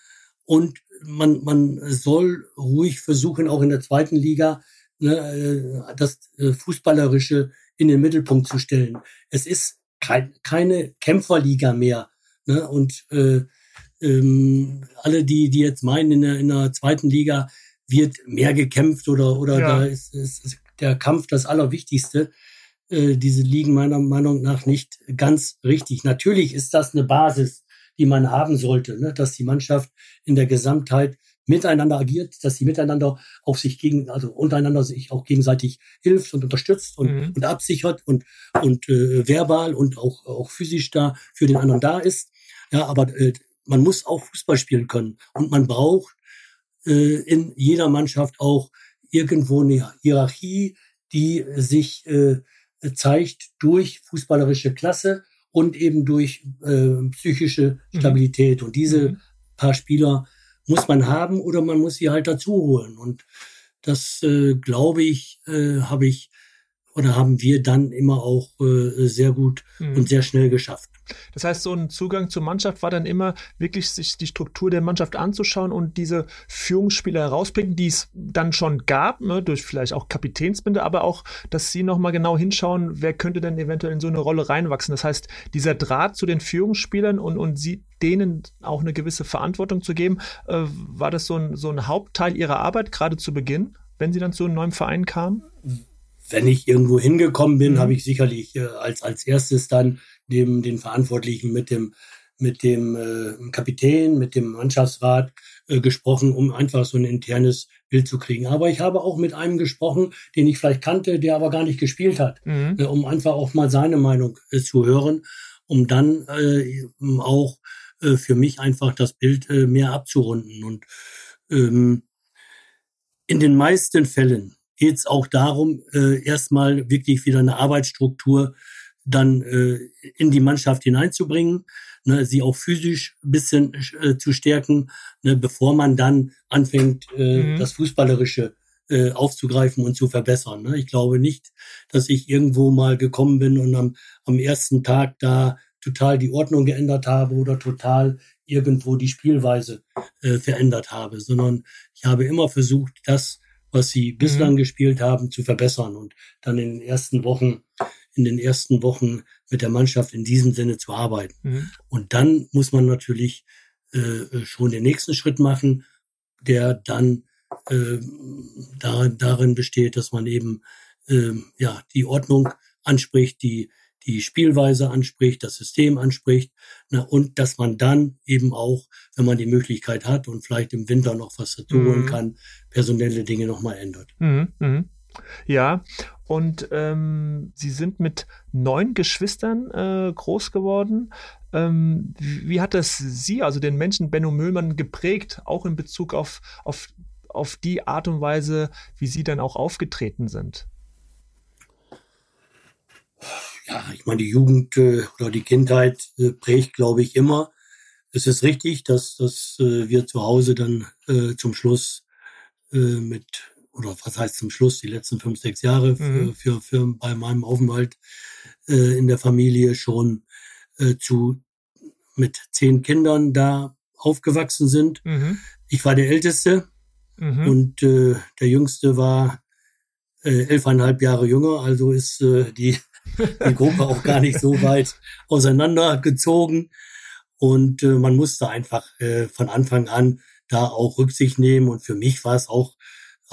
und man, man soll ruhig versuchen, auch in der zweiten Liga ne, äh, das äh, Fußballerische in den Mittelpunkt zu stellen. Es ist kein, keine Kämpferliga mehr. Ne? Und äh, ähm, alle, die, die jetzt meinen, in der, in der zweiten Liga wird mehr gekämpft oder, oder ja. da ist, ist der Kampf das Allerwichtigste. Äh, diese liegen meiner Meinung nach nicht ganz richtig. Natürlich ist das eine Basis, die man haben sollte, ne? dass die Mannschaft in der Gesamtheit miteinander agiert, dass sie miteinander auch sich gegen, also untereinander sich auch gegenseitig hilft und unterstützt und, mhm. und absichert und, und äh, verbal und auch, auch physisch da für den anderen da ist. Ja, aber äh, man muss auch Fußball spielen können und man braucht äh, in jeder Mannschaft auch irgendwo eine Hierarchie, die sich äh, zeigt durch fußballerische Klasse und eben durch äh, psychische mhm. Stabilität. Mhm. Und diese mhm. paar Spieler muss man haben oder man muss sie halt dazu holen. Und das, äh, glaube ich, äh, habe ich oder haben wir dann immer auch äh, sehr gut mhm. und sehr schnell geschafft. Das heißt, so ein Zugang zur Mannschaft war dann immer wirklich, sich die Struktur der Mannschaft anzuschauen und diese Führungsspieler herauspicken, die es dann schon gab, ne, durch vielleicht auch Kapitänsbinde, aber auch, dass sie nochmal genau hinschauen, wer könnte denn eventuell in so eine Rolle reinwachsen. Das heißt, dieser Draht zu den Führungsspielern und, und sie denen auch eine gewisse Verantwortung zu geben, äh, war das so ein, so ein Hauptteil ihrer Arbeit, gerade zu Beginn, wenn sie dann zu einem neuen Verein kamen? Wenn ich irgendwo hingekommen bin, mhm. habe ich sicherlich äh, als, als erstes dann neben den Verantwortlichen mit dem mit dem äh, Kapitän, mit dem Mannschaftsrat äh, gesprochen, um einfach so ein internes Bild zu kriegen. Aber ich habe auch mit einem gesprochen, den ich vielleicht kannte, der aber gar nicht gespielt hat, mhm. äh, um einfach auch mal seine Meinung äh, zu hören, um dann äh, auch äh, für mich einfach das Bild äh, mehr abzurunden. Und ähm, in den meisten Fällen geht es auch darum, äh, erstmal wirklich wieder eine Arbeitsstruktur dann äh, in die Mannschaft hineinzubringen, ne, sie auch physisch ein bisschen äh, zu stärken, ne, bevor man dann anfängt, äh, mhm. das Fußballerische äh, aufzugreifen und zu verbessern. Ne. Ich glaube nicht, dass ich irgendwo mal gekommen bin und am, am ersten Tag da total die Ordnung geändert habe oder total irgendwo die Spielweise äh, verändert habe, sondern ich habe immer versucht, das, was sie bislang mhm. gespielt haben, zu verbessern und dann in den ersten Wochen in den ersten Wochen mit der Mannschaft in diesem Sinne zu arbeiten. Mhm. Und dann muss man natürlich äh, schon den nächsten Schritt machen, der dann äh, da, darin besteht, dass man eben äh, ja die Ordnung anspricht, die die Spielweise anspricht, das System anspricht na, und dass man dann eben auch, wenn man die Möglichkeit hat und vielleicht im Winter noch was dazu holen mhm. kann, personelle Dinge nochmal ändert. Mhm. Mhm. Ja, und ähm, sie sind mit neun Geschwistern äh, groß geworden. Ähm, wie hat das Sie, also den Menschen Benno Müllmann, geprägt, auch in Bezug auf, auf, auf die Art und Weise, wie Sie dann auch aufgetreten sind? Ja, ich meine, die Jugend äh, oder die Kindheit äh, prägt, glaube ich, immer. Es ist richtig, dass, dass äh, wir zu Hause dann äh, zum Schluss äh, mit oder was heißt zum Schluss, die letzten fünf, sechs Jahre mhm. für, für, für bei meinem Aufenthalt äh, in der Familie schon äh, zu mit zehn Kindern da aufgewachsen sind. Mhm. Ich war der Älteste mhm. und äh, der Jüngste war äh, elfeinhalb Jahre jünger, also ist äh, die, die Gruppe auch gar nicht so weit auseinandergezogen. Und äh, man musste einfach äh, von Anfang an da auch Rücksicht nehmen. Und für mich war es auch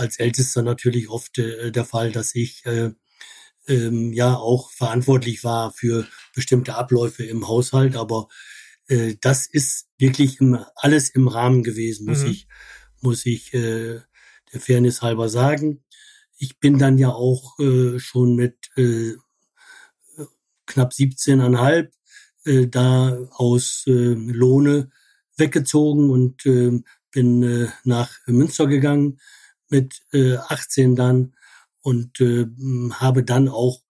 als Ältester natürlich oft äh, der Fall, dass ich äh, ähm, ja auch verantwortlich war für bestimmte Abläufe im Haushalt, aber äh, das ist wirklich im, alles im Rahmen gewesen, muss mhm. ich muss ich äh, der Fairness halber sagen. Ich bin dann ja auch äh, schon mit äh, knapp 17,5 äh, da aus äh, Lohne weggezogen und äh, bin äh, nach Münster gegangen mit äh, 18 dann und äh, habe dann auch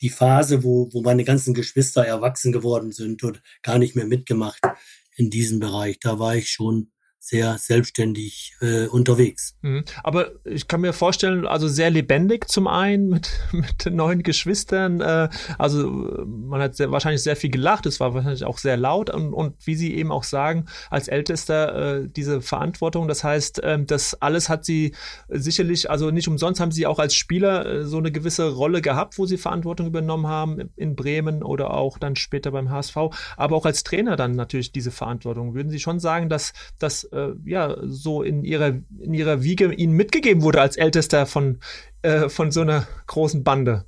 die Phase, wo, wo meine ganzen Geschwister erwachsen geworden sind und gar nicht mehr mitgemacht in diesem Bereich. Da war ich schon sehr selbstständig äh, unterwegs. Mhm. Aber ich kann mir vorstellen, also sehr lebendig zum einen mit, mit neun Geschwistern. Äh, also man hat sehr, wahrscheinlich sehr viel gelacht, es war wahrscheinlich auch sehr laut und, und wie Sie eben auch sagen, als Ältester äh, diese Verantwortung. Das heißt, äh, das alles hat Sie sicherlich, also nicht umsonst haben Sie auch als Spieler äh, so eine gewisse Rolle gehabt, wo Sie Verantwortung übernommen haben in Bremen oder auch dann später beim HSV, aber auch als Trainer dann natürlich diese Verantwortung. Würden Sie schon sagen, dass das äh, ja so in ihrer in ihrer Wiege ihnen mitgegeben wurde als Ältester von äh, von so einer großen Bande.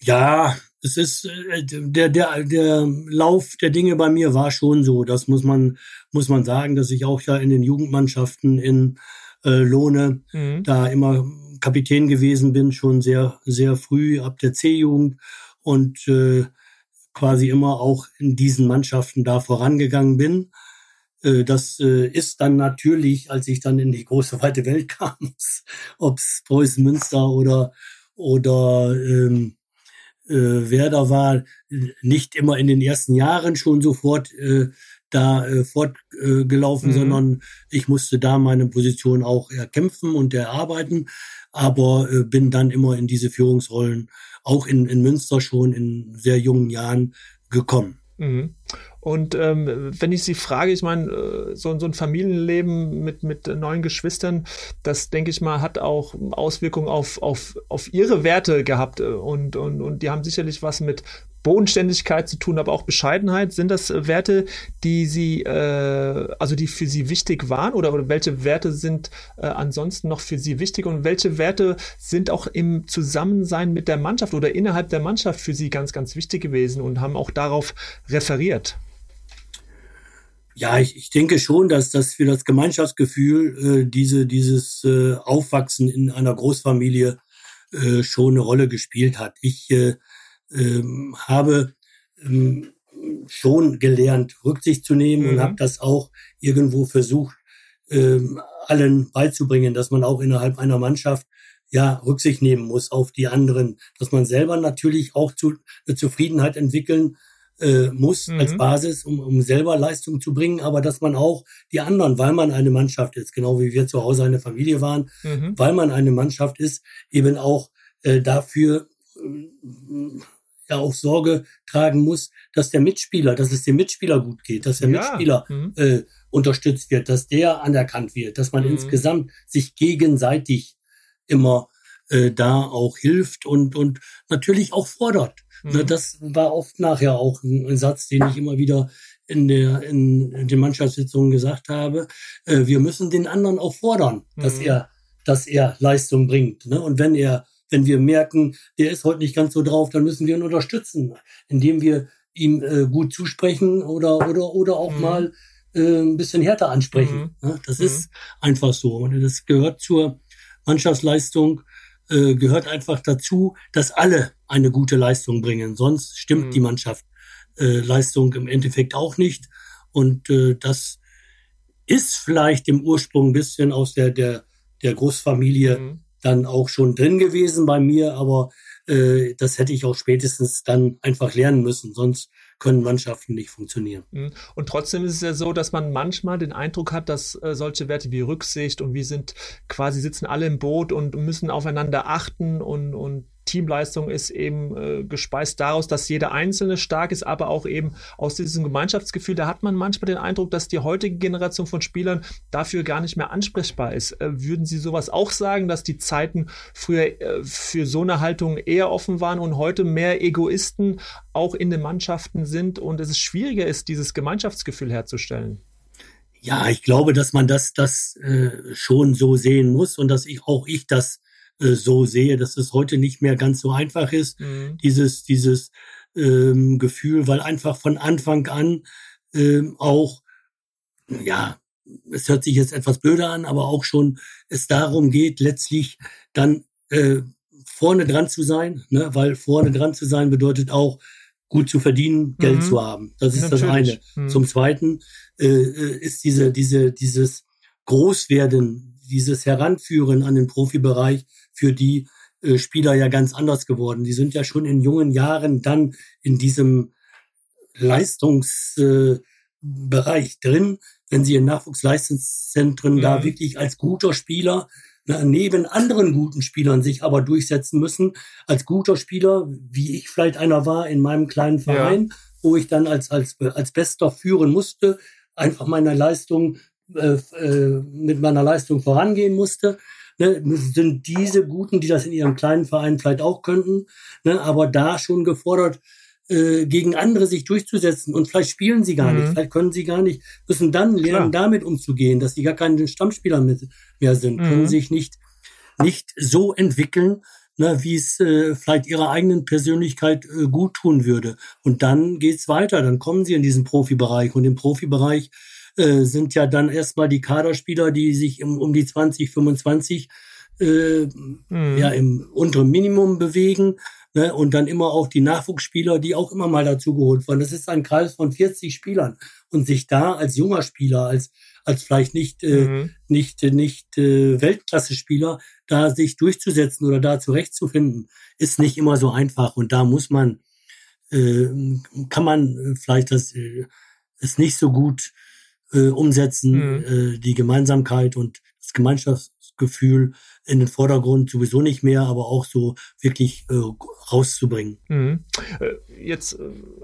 Ja, es ist äh, der der der Lauf der Dinge bei mir war schon so. Das muss man muss man sagen, dass ich auch ja in den Jugendmannschaften in äh, Lohne mhm. da immer Kapitän gewesen bin, schon sehr sehr früh ab der C-Jugend und äh, quasi immer auch in diesen Mannschaften da vorangegangen bin. Äh, das äh, ist dann natürlich, als ich dann in die große weite Welt kam, ob es Preußen Münster oder, oder ähm, äh, Werder war, nicht immer in den ersten Jahren schon sofort äh, da äh, fortgelaufen, mhm. sondern ich musste da meine Position auch erkämpfen und erarbeiten, aber äh, bin dann immer in diese Führungsrollen, auch in, in Münster schon in sehr jungen Jahren gekommen. Mhm. Und ähm, wenn ich Sie frage, ich meine, äh, so, so ein Familienleben mit, mit neun Geschwistern, das denke ich mal, hat auch Auswirkungen auf, auf, auf Ihre Werte gehabt. Und, und, und die haben sicherlich was mit Bodenständigkeit zu tun, aber auch Bescheidenheit. Sind das äh, Werte, die Sie, äh, also die für Sie wichtig waren oder, oder welche Werte sind äh, ansonsten noch für Sie wichtig und welche Werte sind auch im Zusammensein mit der Mannschaft oder innerhalb der Mannschaft für Sie ganz, ganz wichtig gewesen und haben auch darauf referiert? Ja, ich, ich denke schon, dass das für das Gemeinschaftsgefühl äh, diese, dieses äh, Aufwachsen in einer Großfamilie äh, schon eine Rolle gespielt hat. Ich äh, ähm, habe ähm, schon gelernt, Rücksicht zu nehmen mhm. und habe das auch irgendwo versucht, ähm, allen beizubringen, dass man auch innerhalb einer Mannschaft ja Rücksicht nehmen muss auf die anderen, dass man selber natürlich auch zu eine Zufriedenheit entwickeln äh, muss mhm. als Basis, um, um selber Leistung zu bringen, aber dass man auch die anderen, weil man eine Mannschaft ist, genau wie wir zu Hause eine Familie waren, mhm. weil man eine Mannschaft ist, eben auch äh, dafür äh, ja auch Sorge tragen muss, dass der Mitspieler, dass es dem Mitspieler gut geht, dass der ja. Mitspieler mhm. äh, unterstützt wird, dass der anerkannt wird, dass man mhm. insgesamt sich gegenseitig immer äh, da auch hilft und, und natürlich auch fordert. Ne, mhm. Das war oft nachher auch ein, Satz, den ich immer wieder in, der, in, in den Mannschaftssitzungen gesagt habe. Äh, wir müssen den anderen auch fordern, dass mhm. er, dass er Leistung bringt. Ne? Und wenn er wenn wir merken, der ist heute nicht ganz so drauf, dann müssen wir ihn unterstützen, indem wir ihm äh, gut zusprechen oder oder oder auch mhm. mal äh, ein bisschen härter ansprechen. Mhm. Ja, das mhm. ist einfach so. Und das gehört zur Mannschaftsleistung, äh, gehört einfach dazu, dass alle eine gute Leistung bringen. Sonst stimmt die mhm. Mannschaft äh, Leistung im Endeffekt auch nicht. Und äh, das ist vielleicht im Ursprung ein bisschen aus der der der Großfamilie mhm dann auch schon drin gewesen bei mir, aber äh, das hätte ich auch spätestens dann einfach lernen müssen, sonst können Mannschaften nicht funktionieren. Mhm. Und trotzdem ist es ja so, dass man manchmal den Eindruck hat, dass äh, solche Werte wie Rücksicht und wir sind quasi sitzen alle im Boot und müssen aufeinander achten und, und Teamleistung ist eben äh, gespeist daraus, dass jeder Einzelne stark ist, aber auch eben aus diesem Gemeinschaftsgefühl. Da hat man manchmal den Eindruck, dass die heutige Generation von Spielern dafür gar nicht mehr ansprechbar ist. Äh, würden Sie sowas auch sagen, dass die Zeiten früher äh, für so eine Haltung eher offen waren und heute mehr Egoisten auch in den Mannschaften sind und es schwieriger ist, dieses Gemeinschaftsgefühl herzustellen? Ja, ich glaube, dass man das, das äh, schon so sehen muss und dass ich auch ich das äh, so sehe, dass es heute nicht mehr ganz so einfach ist, mhm. dieses, dieses ähm, Gefühl, weil einfach von Anfang an ähm, auch, ja, es hört sich jetzt etwas blöder an, aber auch schon es darum geht, letztlich dann äh, vorne dran zu sein, ne? weil vorne dran zu sein bedeutet auch, gut zu verdienen, Geld mhm. zu haben. Das ist Natürlich. das eine. Mhm. Zum Zweiten äh, äh, ist diese, diese, dieses Großwerden, dieses Heranführen an den Profibereich für die äh, Spieler ja ganz anders geworden. Die sind ja schon in jungen Jahren dann in diesem Leistungsbereich äh, drin, wenn sie in Nachwuchsleistungszentren mhm. da wirklich als guter Spieler na, neben anderen guten Spielern sich aber durchsetzen müssen, als guter Spieler, wie ich vielleicht einer war in meinem kleinen Verein, ja. wo ich dann als, als, als Bester führen musste, einfach meiner Leistung, mit meiner Leistung vorangehen musste. Ne, sind diese Guten, die das in ihrem kleinen Verein vielleicht auch könnten, ne, aber da schon gefordert, äh, gegen andere sich durchzusetzen und vielleicht spielen sie gar mhm. nicht, vielleicht können sie gar nicht, müssen dann lernen, Klar. damit umzugehen, dass sie gar keine Stammspieler mehr sind, mhm. können sich nicht, nicht so entwickeln, ne, wie es äh, vielleicht ihrer eigenen Persönlichkeit äh, gut tun würde. Und dann geht's weiter, dann kommen sie in diesen Profibereich und im Profibereich äh, sind ja dann erstmal die Kaderspieler, die sich im, um die 20, 25 äh, mhm. ja im unteren Minimum bewegen Ne? Und dann immer auch die Nachwuchsspieler, die auch immer mal dazu geholt wurden. Das ist ein Kreis von 40 Spielern. Und sich da als junger Spieler, als, als vielleicht nicht, äh, mhm. nicht, nicht äh, Weltklasse-Spieler, da sich durchzusetzen oder da zurechtzufinden, ist nicht immer so einfach. Und da muss man, äh, kann man vielleicht das äh, ist nicht so gut äh, umsetzen, mhm. äh, die Gemeinsamkeit und das Gemeinschaftsgefühl in den Vordergrund sowieso nicht mehr, aber auch so wirklich äh, rauszubringen. Mhm. Jetzt äh,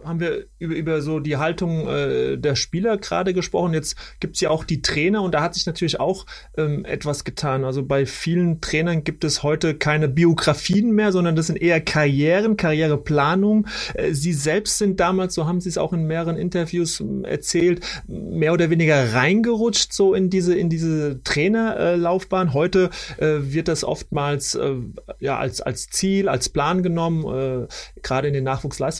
haben wir über, über so die Haltung äh, der Spieler gerade gesprochen. Jetzt gibt's ja auch die Trainer und da hat sich natürlich auch ähm, etwas getan. Also bei vielen Trainern gibt es heute keine Biografien mehr, sondern das sind eher Karrieren, Karriereplanung. Äh, Sie selbst sind damals, so haben Sie es auch in mehreren Interviews ähm, erzählt, mehr oder weniger reingerutscht so in diese in diese Trainerlaufbahn. Heute äh, wird das oftmals äh, ja als als Ziel, als Plan genommen. Äh, Gerade in den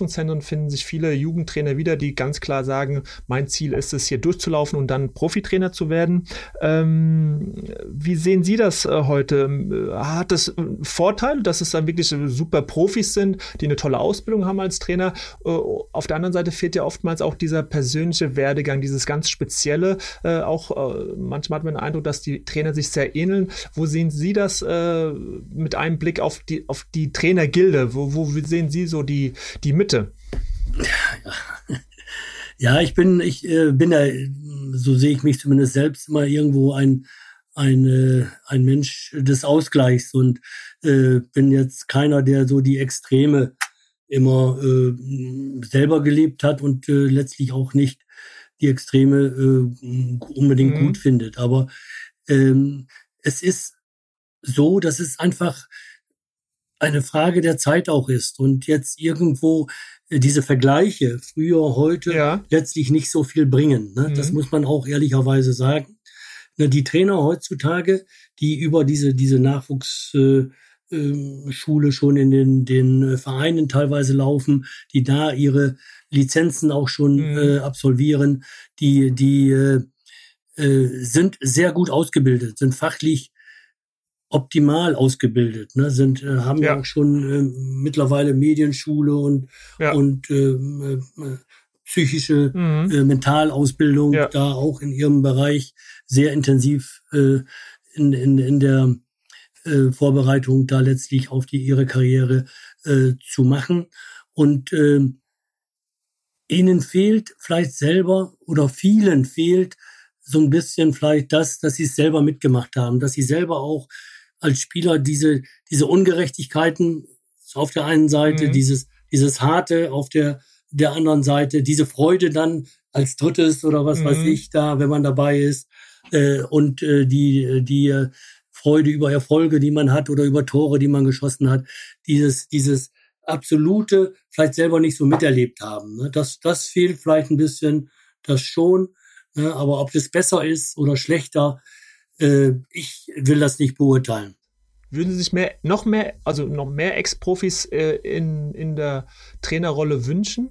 Nachwuchsleistungszentren finden sich viele Jugendtrainer wieder, die ganz klar sagen, mein Ziel ist es, hier durchzulaufen und dann Profitrainer zu werden. Ähm, wie sehen Sie das äh, heute? Hat es Vorteile, dass es dann wirklich super Profis sind, die eine tolle Ausbildung haben als Trainer? Äh, auf der anderen Seite fehlt ja oftmals auch dieser persönliche Werdegang, dieses ganz Spezielle. Äh, auch äh, manchmal hat man den Eindruck, dass die Trainer sich sehr ähneln. Wo sehen Sie das äh, mit einem Blick auf die, auf die Trainergilde? Wo, wo sehen Sie so die, die Mitte? Ja, ich bin, ich äh, bin ja, so sehe ich mich zumindest selbst immer irgendwo ein, ein, äh, ein Mensch des Ausgleichs und äh, bin jetzt keiner, der so die Extreme immer äh, selber gelebt hat und äh, letztlich auch nicht die Extreme äh, unbedingt mhm. gut findet. Aber ähm, es ist so, dass es einfach eine Frage der Zeit auch ist und jetzt irgendwo äh, diese Vergleiche früher, heute ja. letztlich nicht so viel bringen. Ne? Mhm. Das muss man auch ehrlicherweise sagen. Ne, die Trainer heutzutage, die über diese, diese Nachwuchsschule äh, ähm, schon in den, den äh, Vereinen teilweise laufen, die da ihre Lizenzen auch schon mhm. äh, absolvieren, die, die sind sehr gut ausgebildet, sind fachlich optimal ausgebildet, ne? sind äh, haben ja. auch schon äh, mittlerweile Medienschule und ja. und äh, äh, psychische mhm. äh, Mentalausbildung ja. da auch in ihrem Bereich sehr intensiv äh, in, in, in der äh, Vorbereitung da letztlich auf die ihre Karriere äh, zu machen und äh, ihnen fehlt vielleicht selber oder vielen fehlt so ein bisschen vielleicht das, dass sie es selber mitgemacht haben, dass sie selber auch als Spieler diese, diese Ungerechtigkeiten auf der einen Seite, mhm. dieses, dieses Harte auf der, der anderen Seite, diese Freude dann als drittes oder was mhm. weiß ich da, wenn man dabei ist, äh, und äh, die, die äh, Freude über Erfolge, die man hat oder über Tore, die man geschossen hat, dieses, dieses absolute vielleicht selber nicht so miterlebt haben. Ne? Das, das fehlt vielleicht ein bisschen, das schon. Ne? Aber ob das besser ist oder schlechter, äh, ich will das nicht beurteilen. Würden Sie sich mehr, noch mehr, also noch mehr Ex-Profis äh, in, in der Trainerrolle wünschen?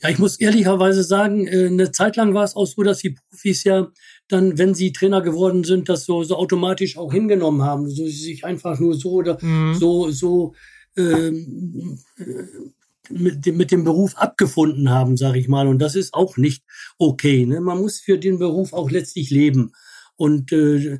Ja, ich muss ehrlicherweise sagen, äh, eine Zeit lang war es auch so, dass die Profis ja dann, wenn sie Trainer geworden sind, das so, so automatisch auch hingenommen haben, so sie sich einfach nur so oder mhm. so so ähm, äh, mit, dem, mit dem Beruf abgefunden haben, sage ich mal. Und das ist auch nicht okay. Ne? Man muss für den Beruf auch letztlich leben. Und äh,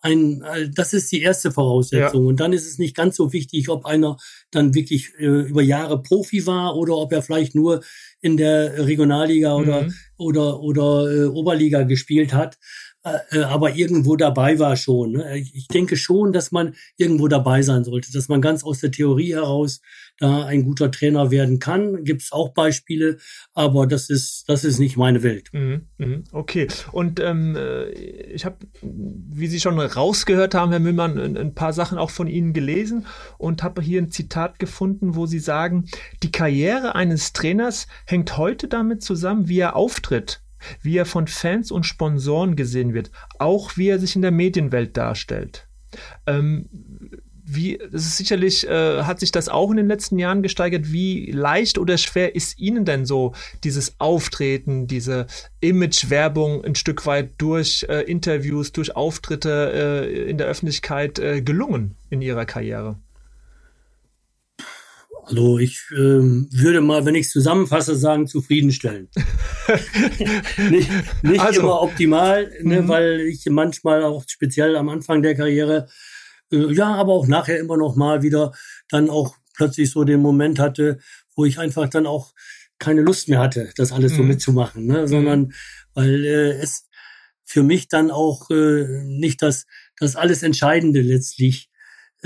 ein, äh, das ist die erste Voraussetzung. Ja. Und dann ist es nicht ganz so wichtig, ob einer dann wirklich äh, über Jahre Profi war oder ob er vielleicht nur in der Regionalliga mhm. oder oder, oder äh, Oberliga gespielt hat, aber irgendwo dabei war schon. Ne? Ich denke schon, dass man irgendwo dabei sein sollte, dass man ganz aus der Theorie heraus da ein guter Trainer werden kann. Gibt es auch Beispiele, aber das ist, das ist nicht meine Welt. Mhm, mhm. okay. Und ähm, äh, ich habe, wie Sie schon rausgehört haben, Herr Müllmann, ein paar Sachen auch von Ihnen gelesen und habe hier ein Zitat gefunden, wo Sie sagen, die Karriere eines Trainers hängt heute damit zusammen, wie er auftritt wie er von Fans und Sponsoren gesehen wird, auch wie er sich in der Medienwelt darstellt. Ähm, wie, das ist sicherlich, äh, hat sich das auch in den letzten Jahren gesteigert. Wie leicht oder schwer ist Ihnen denn so dieses Auftreten, diese Imagewerbung ein Stück weit durch äh, Interviews, durch Auftritte äh, in der Öffentlichkeit äh, gelungen in Ihrer Karriere? Also ich äh, würde mal, wenn ich es zusammenfasse, sagen, zufriedenstellen. nicht nicht also, immer optimal, ne, mhm. weil ich manchmal auch speziell am Anfang der Karriere, äh, ja, aber auch nachher immer noch mal wieder dann auch plötzlich so den Moment hatte, wo ich einfach dann auch keine Lust mehr hatte, das alles mhm. so mitzumachen, ne, mhm. sondern weil äh, es für mich dann auch äh, nicht das, das alles Entscheidende letztlich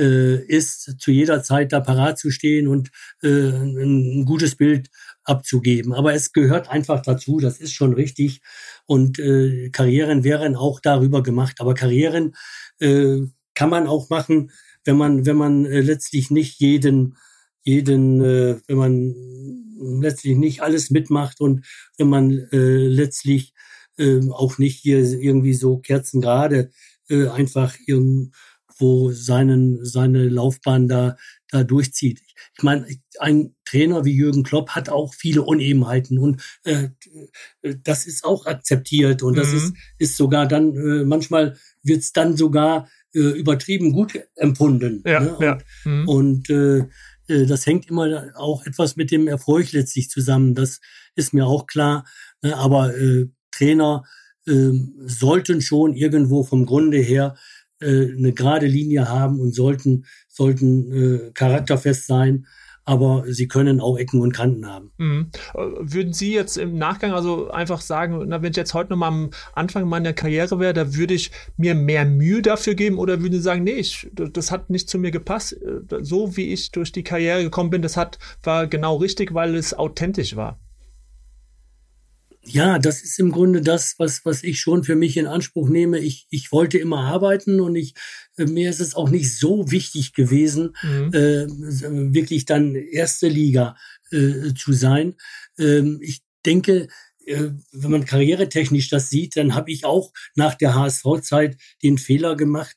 ist, zu jeder Zeit da parat zu stehen und äh, ein gutes Bild abzugeben. Aber es gehört einfach dazu, das ist schon richtig. Und äh, Karrieren wären auch darüber gemacht. Aber Karrieren äh, kann man auch machen, wenn man, wenn man äh, letztlich nicht jeden, jeden, äh, wenn man letztlich nicht alles mitmacht und wenn man äh, letztlich äh, auch nicht hier irgendwie so kerzengerade äh, einfach irgend wo seinen, seine Laufbahn da, da durchzieht. Ich meine, ein Trainer wie Jürgen Klopp hat auch viele Unebenheiten und äh, das ist auch akzeptiert und das mhm. ist, ist sogar dann, äh, manchmal wird es dann sogar äh, übertrieben gut empfunden. Ja, ne? Und, ja. Mhm. und äh, äh, das hängt immer auch etwas mit dem Erfolg letztlich zusammen. Das ist mir auch klar. Ne? Aber äh, Trainer äh, sollten schon irgendwo vom Grunde her äh, eine gerade Linie haben und sollten, sollten äh, charakterfest sein aber sie können auch Ecken und Kanten haben. Mhm. Würden Sie jetzt im Nachgang also einfach sagen, na, wenn ich jetzt heute noch am Anfang meiner Karriere wäre, da würde ich mir mehr Mühe dafür geben oder würden Sie sagen, nee, ich, das hat nicht zu mir gepasst, äh, so wie ich durch die Karriere gekommen bin, das hat, war genau richtig, weil es authentisch war? Ja, das ist im Grunde das, was, was ich schon für mich in Anspruch nehme. Ich, ich wollte immer arbeiten und ich, äh, mir ist es auch nicht so wichtig gewesen, mhm. äh, wirklich dann erste Liga äh, zu sein. Ähm, ich denke, äh, wenn man karrieretechnisch das sieht, dann habe ich auch nach der HSV-Zeit den Fehler gemacht,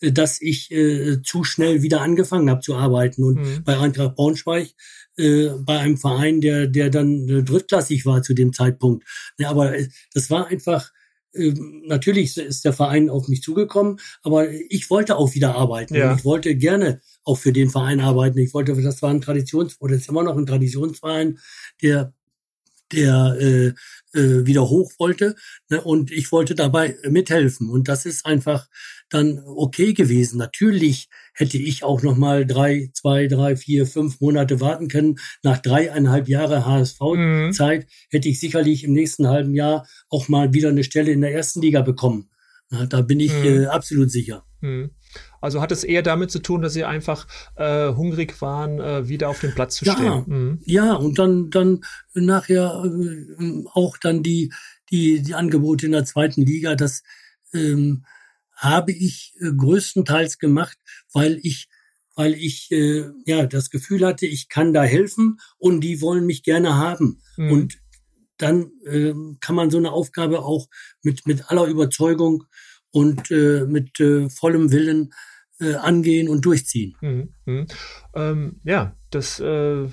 äh, dass ich äh, zu schnell wieder angefangen habe zu arbeiten. Und mhm. bei Eintracht Braunschweig äh, bei einem Verein, der, der dann äh, drittklassig war zu dem Zeitpunkt. Ja, aber äh, das war einfach, äh, natürlich ist der Verein auf mich zugekommen, aber ich wollte auch wieder arbeiten. Ja. Ich wollte gerne auch für den Verein arbeiten. Ich wollte, das war ein Traditions, oder ist immer noch ein Traditionsverein, der der äh, äh, wieder hoch wollte ne, und ich wollte dabei mithelfen und das ist einfach dann okay gewesen. Natürlich hätte ich auch noch mal drei, zwei, drei, vier, fünf Monate warten können. Nach dreieinhalb Jahre HSV-Zeit mhm. hätte ich sicherlich im nächsten halben Jahr auch mal wieder eine Stelle in der ersten Liga bekommen. Na, da bin ich mhm. äh, absolut sicher. Mhm. Also hat es eher damit zu tun, dass sie einfach äh, hungrig waren, äh, wieder auf dem Platz zu ja, stehen. Mhm. Ja, und dann, dann nachher äh, auch dann die, die, die Angebote in der zweiten Liga, das ähm, habe ich äh, größtenteils gemacht, weil ich weil ich äh, ja das Gefühl hatte, ich kann da helfen und die wollen mich gerne haben. Mhm. Und dann äh, kann man so eine Aufgabe auch mit mit aller Überzeugung und äh, mit äh, vollem Willen äh, angehen und durchziehen. Mhm. Mhm. Ähm, ja, das, äh,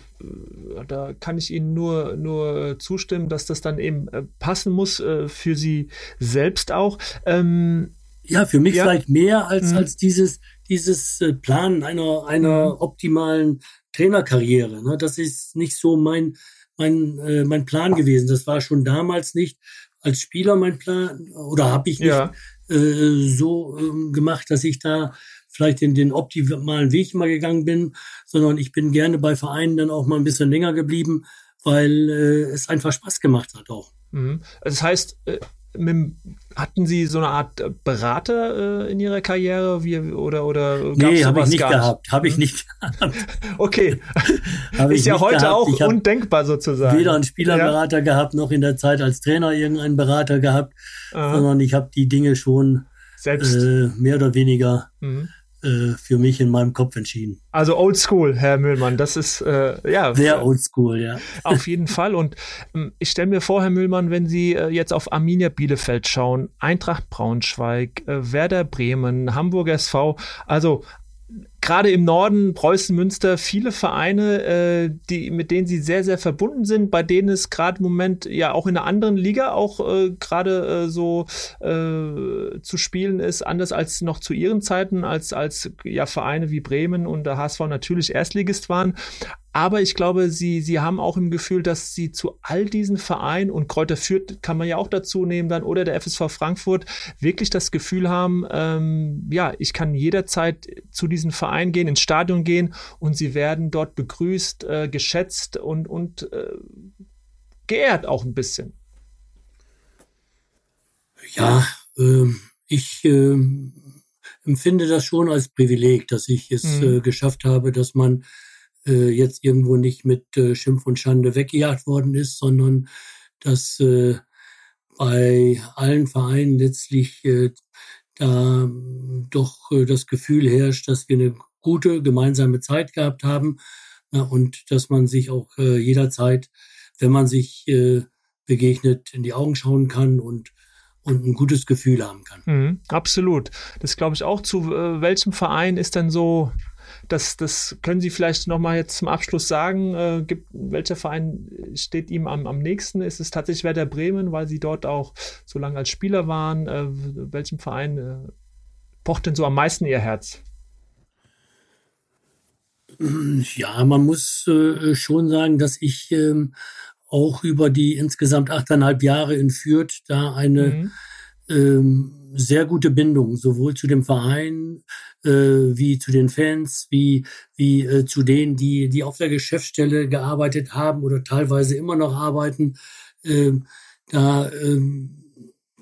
da kann ich Ihnen nur, nur zustimmen, dass das dann eben äh, passen muss äh, für Sie selbst auch. Ähm, ja, für mich ja. vielleicht mehr als, mhm. als dieses, dieses äh, Planen einer, einer mhm. optimalen Trainerkarriere. Ne? Das ist nicht so mein, mein, äh, mein Plan gewesen. Das war schon damals nicht als Spieler mein Plan oder habe ich nicht ja. äh, so äh, gemacht, dass ich da vielleicht in den optimalen Weg mal gegangen bin, sondern ich bin gerne bei Vereinen dann auch mal ein bisschen länger geblieben, weil äh, es einfach Spaß gemacht hat auch. Mhm. Das heißt, äh, mit, hatten Sie so eine Art äh, Berater äh, in Ihrer Karriere wie, oder oder Nee, habe ich nicht gehabt. Habe ich hm? nicht gehabt. okay. ist ja heute gehabt. auch undenkbar sozusagen. Weder einen Spielerberater ja. gehabt, noch in der Zeit als Trainer irgendeinen Berater gehabt, Aha. sondern ich habe die Dinge schon selbst äh, mehr oder weniger mhm. Äh, für mich in meinem Kopf entschieden. Also old school, Herr Müllmann, das ist äh, ja sehr old school, ja. Auf jeden Fall. Und ähm, ich stelle mir vor, Herr Müllmann, wenn Sie äh, jetzt auf Arminia Bielefeld schauen, Eintracht Braunschweig, äh, Werder Bremen, Hamburg SV, also gerade im Norden, Preußen, Münster, viele Vereine, äh, die, mit denen sie sehr, sehr verbunden sind, bei denen es gerade im Moment ja auch in einer anderen Liga auch äh, gerade äh, so äh, zu spielen ist, anders als noch zu ihren Zeiten, als, als ja Vereine wie Bremen und der HSV natürlich Erstligist waren. Aber ich glaube, sie, sie haben auch im Gefühl, dass sie zu all diesen Vereinen und Kräuter Fürth kann man ja auch dazu nehmen dann oder der FSV Frankfurt wirklich das Gefühl haben, ähm, ja, ich kann jederzeit zu diesen Vereinen gehen, ins Stadion gehen und sie werden dort begrüßt, äh, geschätzt und, und äh, geehrt auch ein bisschen. Ja, äh, ich äh, empfinde das schon als Privileg, dass ich es mhm. äh, geschafft habe, dass man äh, jetzt irgendwo nicht mit äh, Schimpf und Schande weggejagt worden ist, sondern dass äh, bei allen Vereinen letztlich äh, da doch äh, das Gefühl herrscht, dass wir eine gute gemeinsame Zeit gehabt haben äh, und dass man sich auch äh, jederzeit, wenn man sich äh, begegnet, in die Augen schauen kann und und ein gutes Gefühl haben kann. Mhm, absolut. Das glaube ich auch. Zu äh, welchem Verein ist denn so das, das können Sie vielleicht nochmal jetzt zum Abschluss sagen. Äh, gibt, welcher Verein steht ihm am, am nächsten? Ist es tatsächlich Werder Bremen, weil Sie dort auch so lange als Spieler waren? Äh, welchem Verein äh, pocht denn so am meisten Ihr Herz? Ja, man muss äh, schon sagen, dass ich ähm, auch über die insgesamt achteinhalb Jahre in Fürth da eine mhm. ähm, sehr gute Bindung, sowohl zu dem Verein äh, wie zu den Fans, wie, wie äh, zu denen, die, die auf der Geschäftsstelle gearbeitet haben oder teilweise immer noch arbeiten, äh, da äh,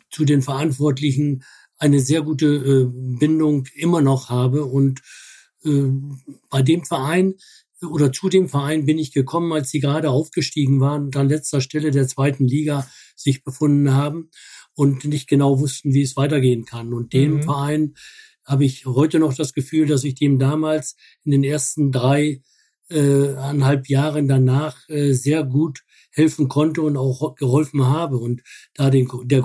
zu den Verantwortlichen eine sehr gute äh, Bindung immer noch habe. Und äh, bei dem Verein oder zu dem Verein bin ich gekommen, als sie gerade aufgestiegen waren und an letzter Stelle der zweiten Liga sich befunden haben und nicht genau wussten, wie es weitergehen kann. Und dem mhm. Verein habe ich heute noch das Gefühl, dass ich dem damals in den ersten drei äh, eineinhalb Jahren danach äh, sehr gut helfen konnte und auch geholfen habe. Und da den, der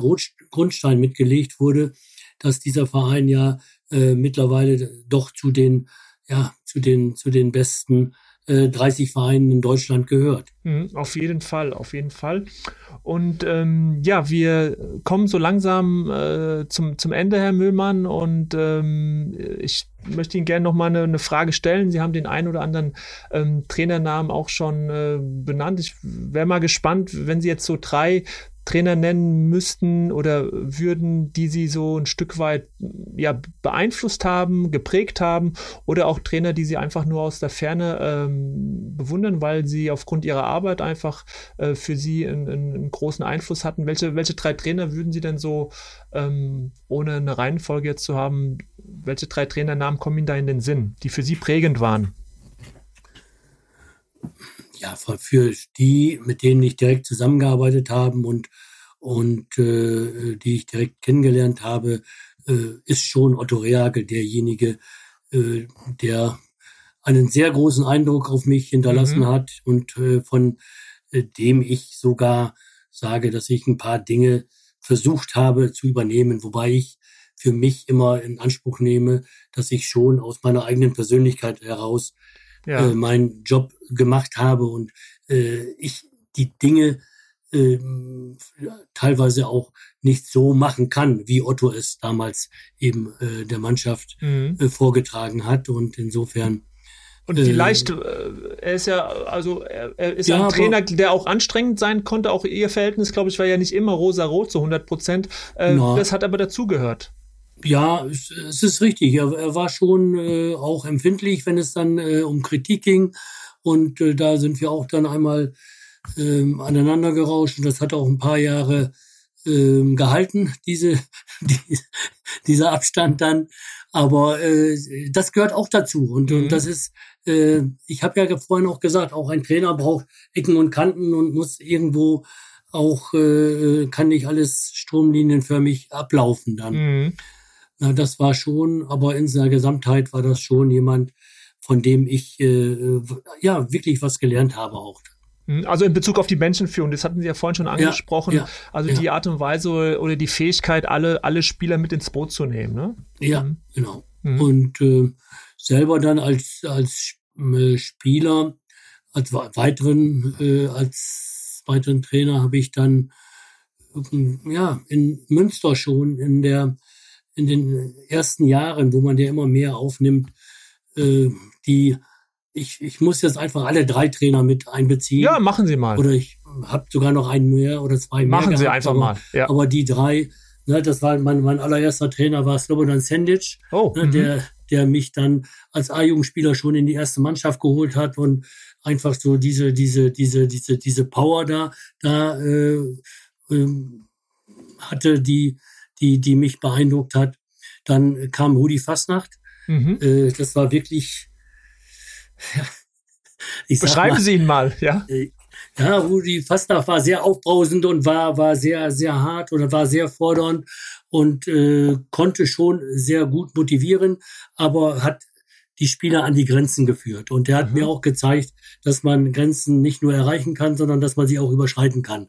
Grundstein mitgelegt wurde, dass dieser Verein ja äh, mittlerweile doch zu den, ja, zu den, zu den besten 30 äh, Vereinen in Deutschland gehört. Mhm, auf jeden Fall, auf jeden Fall. Und ähm, ja, wir kommen so langsam äh, zum, zum Ende, Herr Müllmann, und ähm, ich möchte Ihnen gerne noch mal eine, eine, Frage stellen. Sie haben den einen oder anderen ähm, Trainernamen auch schon äh, benannt. Ich wäre mal gespannt, wenn Sie jetzt so drei Trainer nennen müssten oder würden, die sie so ein Stück weit ja, beeinflusst haben, geprägt haben oder auch Trainer, die sie einfach nur aus der Ferne ähm, bewundern, weil sie aufgrund ihrer Arbeit einfach äh, für sie einen, einen, großen Einfluss hatten. Welche, welche drei Trainer würden sie denn so, ähm, ohne eine Reihenfolge jetzt zu haben, welche drei Trainernamen kommen Ihnen da in den Sinn, die für Sie prägend waren? Ja, für die, mit denen ich direkt zusammengearbeitet habe und, und äh, die ich direkt kennengelernt habe, äh, ist schon Otto Reagel derjenige, äh, der einen sehr großen Eindruck auf mich hinterlassen mhm. hat und äh, von äh, dem ich sogar sage, dass ich ein paar Dinge versucht habe zu übernehmen, wobei ich für mich immer in Anspruch nehme, dass ich schon aus meiner eigenen Persönlichkeit heraus ja. äh, meinen Job gemacht habe und äh, ich die Dinge äh, teilweise auch nicht so machen kann, wie Otto es damals eben äh, der Mannschaft mhm. äh, vorgetragen hat. Und insofern und die äh, äh, er ist ja, also er, er ist ja, ein Trainer, der auch anstrengend sein konnte. Auch ihr Verhältnis, glaube ich, war ja nicht immer rosa-rot zu 100 Prozent. Äh, das hat aber dazugehört. Ja, es, ist richtig. Er, er war schon äh, auch empfindlich, wenn es dann äh, um Kritik ging. Und äh, da sind wir auch dann einmal ähm, aneinander gerauscht und das hat auch ein paar Jahre ähm, gehalten, diese, die, dieser Abstand dann. Aber äh, das gehört auch dazu und, mhm. und das ist, äh, ich habe ja vorhin auch gesagt, auch ein Trainer braucht Ecken und Kanten und muss irgendwo auch, äh, kann nicht alles stromlinienförmig ablaufen dann. Mhm. Na, das war schon, aber in seiner Gesamtheit war das schon jemand, von dem ich äh, ja wirklich was gelernt habe auch. Hm, also in Bezug auf die Menschenführung, das hatten Sie ja vorhin schon angesprochen. Ja, ja, also ja. die Art und Weise oder die Fähigkeit, alle, alle Spieler mit ins Boot zu nehmen. Ne? Ja, mhm. genau. Mhm. Und äh, selber dann als, als äh, Spieler, als weiteren, äh, als weiteren Trainer habe ich dann äh, ja in Münster schon in der in den ersten Jahren, wo man ja immer mehr aufnimmt, äh, die ich, ich muss jetzt einfach alle drei Trainer mit einbeziehen. Ja, machen Sie mal. Oder ich habe sogar noch einen mehr oder zwei mehr. Machen gehabt, Sie einfach aber, mal. Ja. Aber die drei, ne, das war mein, mein allererster Trainer war Slobodan Sendic, oh, ne, der, der mich dann als A-Jugendspieler schon in die erste Mannschaft geholt hat und einfach so diese, diese, diese, diese, diese Power da, da äh, äh, hatte, die, die, die mich beeindruckt hat. Dann kam Rudi Fasnacht. Mhm. Äh, das war wirklich ich Beschreiben mal, Sie ihn mal, ja. Äh, ja, Rudi Fastnacht war sehr aufbrausend und war, war sehr, sehr hart oder war sehr fordernd und äh, konnte schon sehr gut motivieren, aber hat die Spieler an die Grenzen geführt. Und der hat mhm. mir auch gezeigt, dass man Grenzen nicht nur erreichen kann, sondern dass man sie auch überschreiten kann.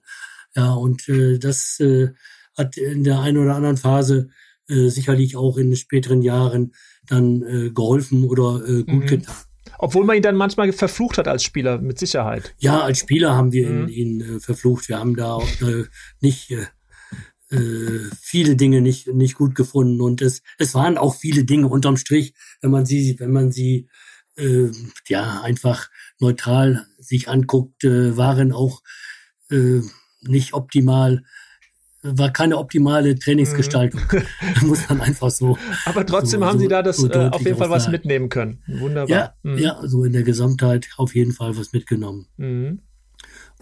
Ja, und äh, das äh, hat in der einen oder anderen Phase äh, sicherlich auch in späteren Jahren dann äh, geholfen oder äh, gut mhm. getan. Obwohl man ihn dann manchmal verflucht hat als Spieler, mit Sicherheit. Ja, als Spieler haben wir mhm. ihn, ihn äh, verflucht. Wir haben da äh, nicht äh, äh, viele Dinge nicht nicht gut gefunden und es es waren auch viele Dinge unterm Strich, wenn man sie wenn man sie äh, ja einfach neutral sich anguckt, äh, waren auch äh, nicht optimal war keine optimale Trainingsgestaltung. Mhm. Muss man einfach so. Aber trotzdem so, haben Sie da das so äh, auf jeden Fall was mitnehmen können. Wunderbar. Ja, mhm. ja, so in der Gesamtheit auf jeden Fall was mitgenommen. Mhm.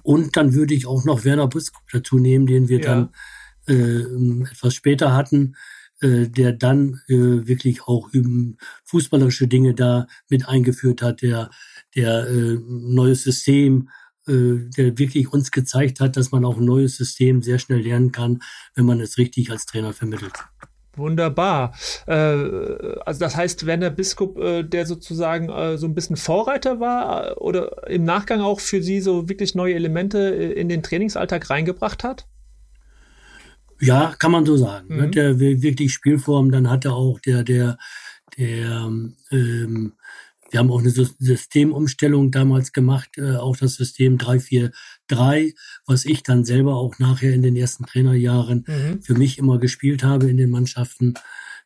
Und dann würde ich auch noch Werner Buskop dazu nehmen, den wir ja. dann äh, etwas später hatten, äh, der dann äh, wirklich auch üben, fußballerische Dinge da mit eingeführt hat, der der äh, neues System der wirklich uns gezeigt hat, dass man auch ein neues System sehr schnell lernen kann, wenn man es richtig als Trainer vermittelt. Wunderbar. Äh, also das heißt, Werner Biskup, äh, der sozusagen äh, so ein bisschen Vorreiter war äh, oder im Nachgang auch für Sie so wirklich neue Elemente äh, in den Trainingsalltag reingebracht hat? Ja, kann man so sagen. Ne? Mhm. Der wirklich Spielform, dann hatte auch der, der, der ähm, wir haben auch eine Systemumstellung damals gemacht, äh, auch das System 343, was ich dann selber auch nachher in den ersten Trainerjahren mhm. für mich immer gespielt habe in den Mannschaften.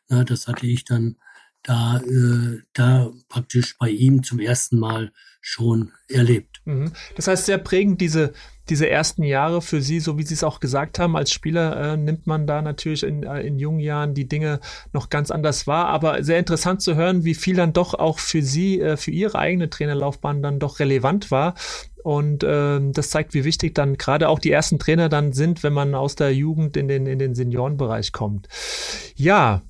Na, das hatte ich dann da, äh, da praktisch bei ihm zum ersten Mal schon erlebt. Mhm. Das heißt, sehr prägend diese, diese ersten Jahre für Sie, so wie Sie es auch gesagt haben, als Spieler äh, nimmt man da natürlich in, äh, in jungen Jahren die Dinge noch ganz anders wahr. Aber sehr interessant zu hören, wie viel dann doch auch für Sie, äh, für Ihre eigene Trainerlaufbahn dann doch relevant war. Und äh, das zeigt, wie wichtig dann gerade auch die ersten Trainer dann sind, wenn man aus der Jugend in den, in den Seniorenbereich kommt. Ja,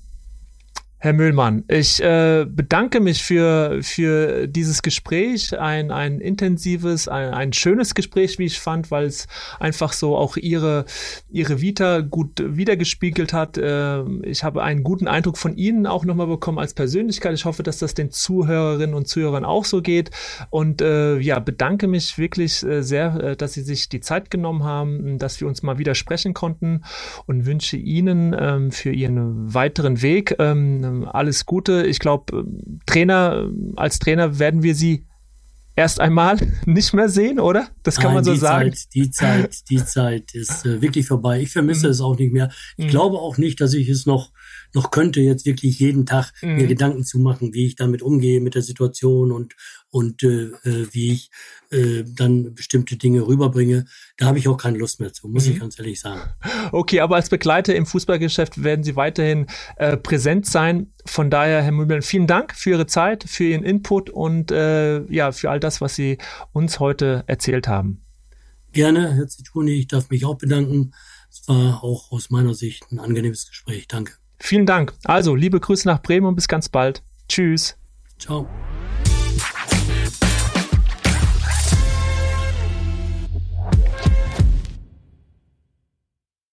Herr Müllmann, ich äh, bedanke mich für, für dieses Gespräch, ein, ein intensives, ein, ein schönes Gespräch, wie ich fand, weil es einfach so auch Ihre, Ihre Vita gut wiedergespiegelt hat. Äh, ich habe einen guten Eindruck von Ihnen auch nochmal bekommen als Persönlichkeit. Ich hoffe, dass das den Zuhörerinnen und Zuhörern auch so geht. Und äh, ja, bedanke mich wirklich äh, sehr, äh, dass Sie sich die Zeit genommen haben, dass wir uns mal wieder sprechen konnten und wünsche Ihnen ähm, für Ihren weiteren Weg ähm, alles Gute. Ich glaube, ähm, Trainer, als Trainer werden wir sie erst einmal nicht mehr sehen, oder? Das kann Nein, man so die sagen. Zeit, die Zeit, die Zeit ist äh, wirklich vorbei. Ich vermisse mhm. es auch nicht mehr. Ich mhm. glaube auch nicht, dass ich es noch noch könnte jetzt wirklich jeden Tag mhm. mir Gedanken zu machen, wie ich damit umgehe mit der Situation und und äh, äh, wie ich äh, dann bestimmte Dinge rüberbringe. Da habe ich auch keine Lust mehr zu, muss mhm. ich ganz ehrlich sagen. Okay, aber als Begleiter im Fußballgeschäft werden Sie weiterhin äh, präsent sein. Von daher, Herr Mühlmann, vielen Dank für Ihre Zeit, für Ihren Input und äh, ja, für all das, was Sie uns heute erzählt haben. Gerne, Herr Zituni, ich darf mich auch bedanken. Es war auch aus meiner Sicht ein angenehmes Gespräch. Danke. Vielen Dank. Also, liebe Grüße nach Bremen und bis ganz bald. Tschüss. Ciao.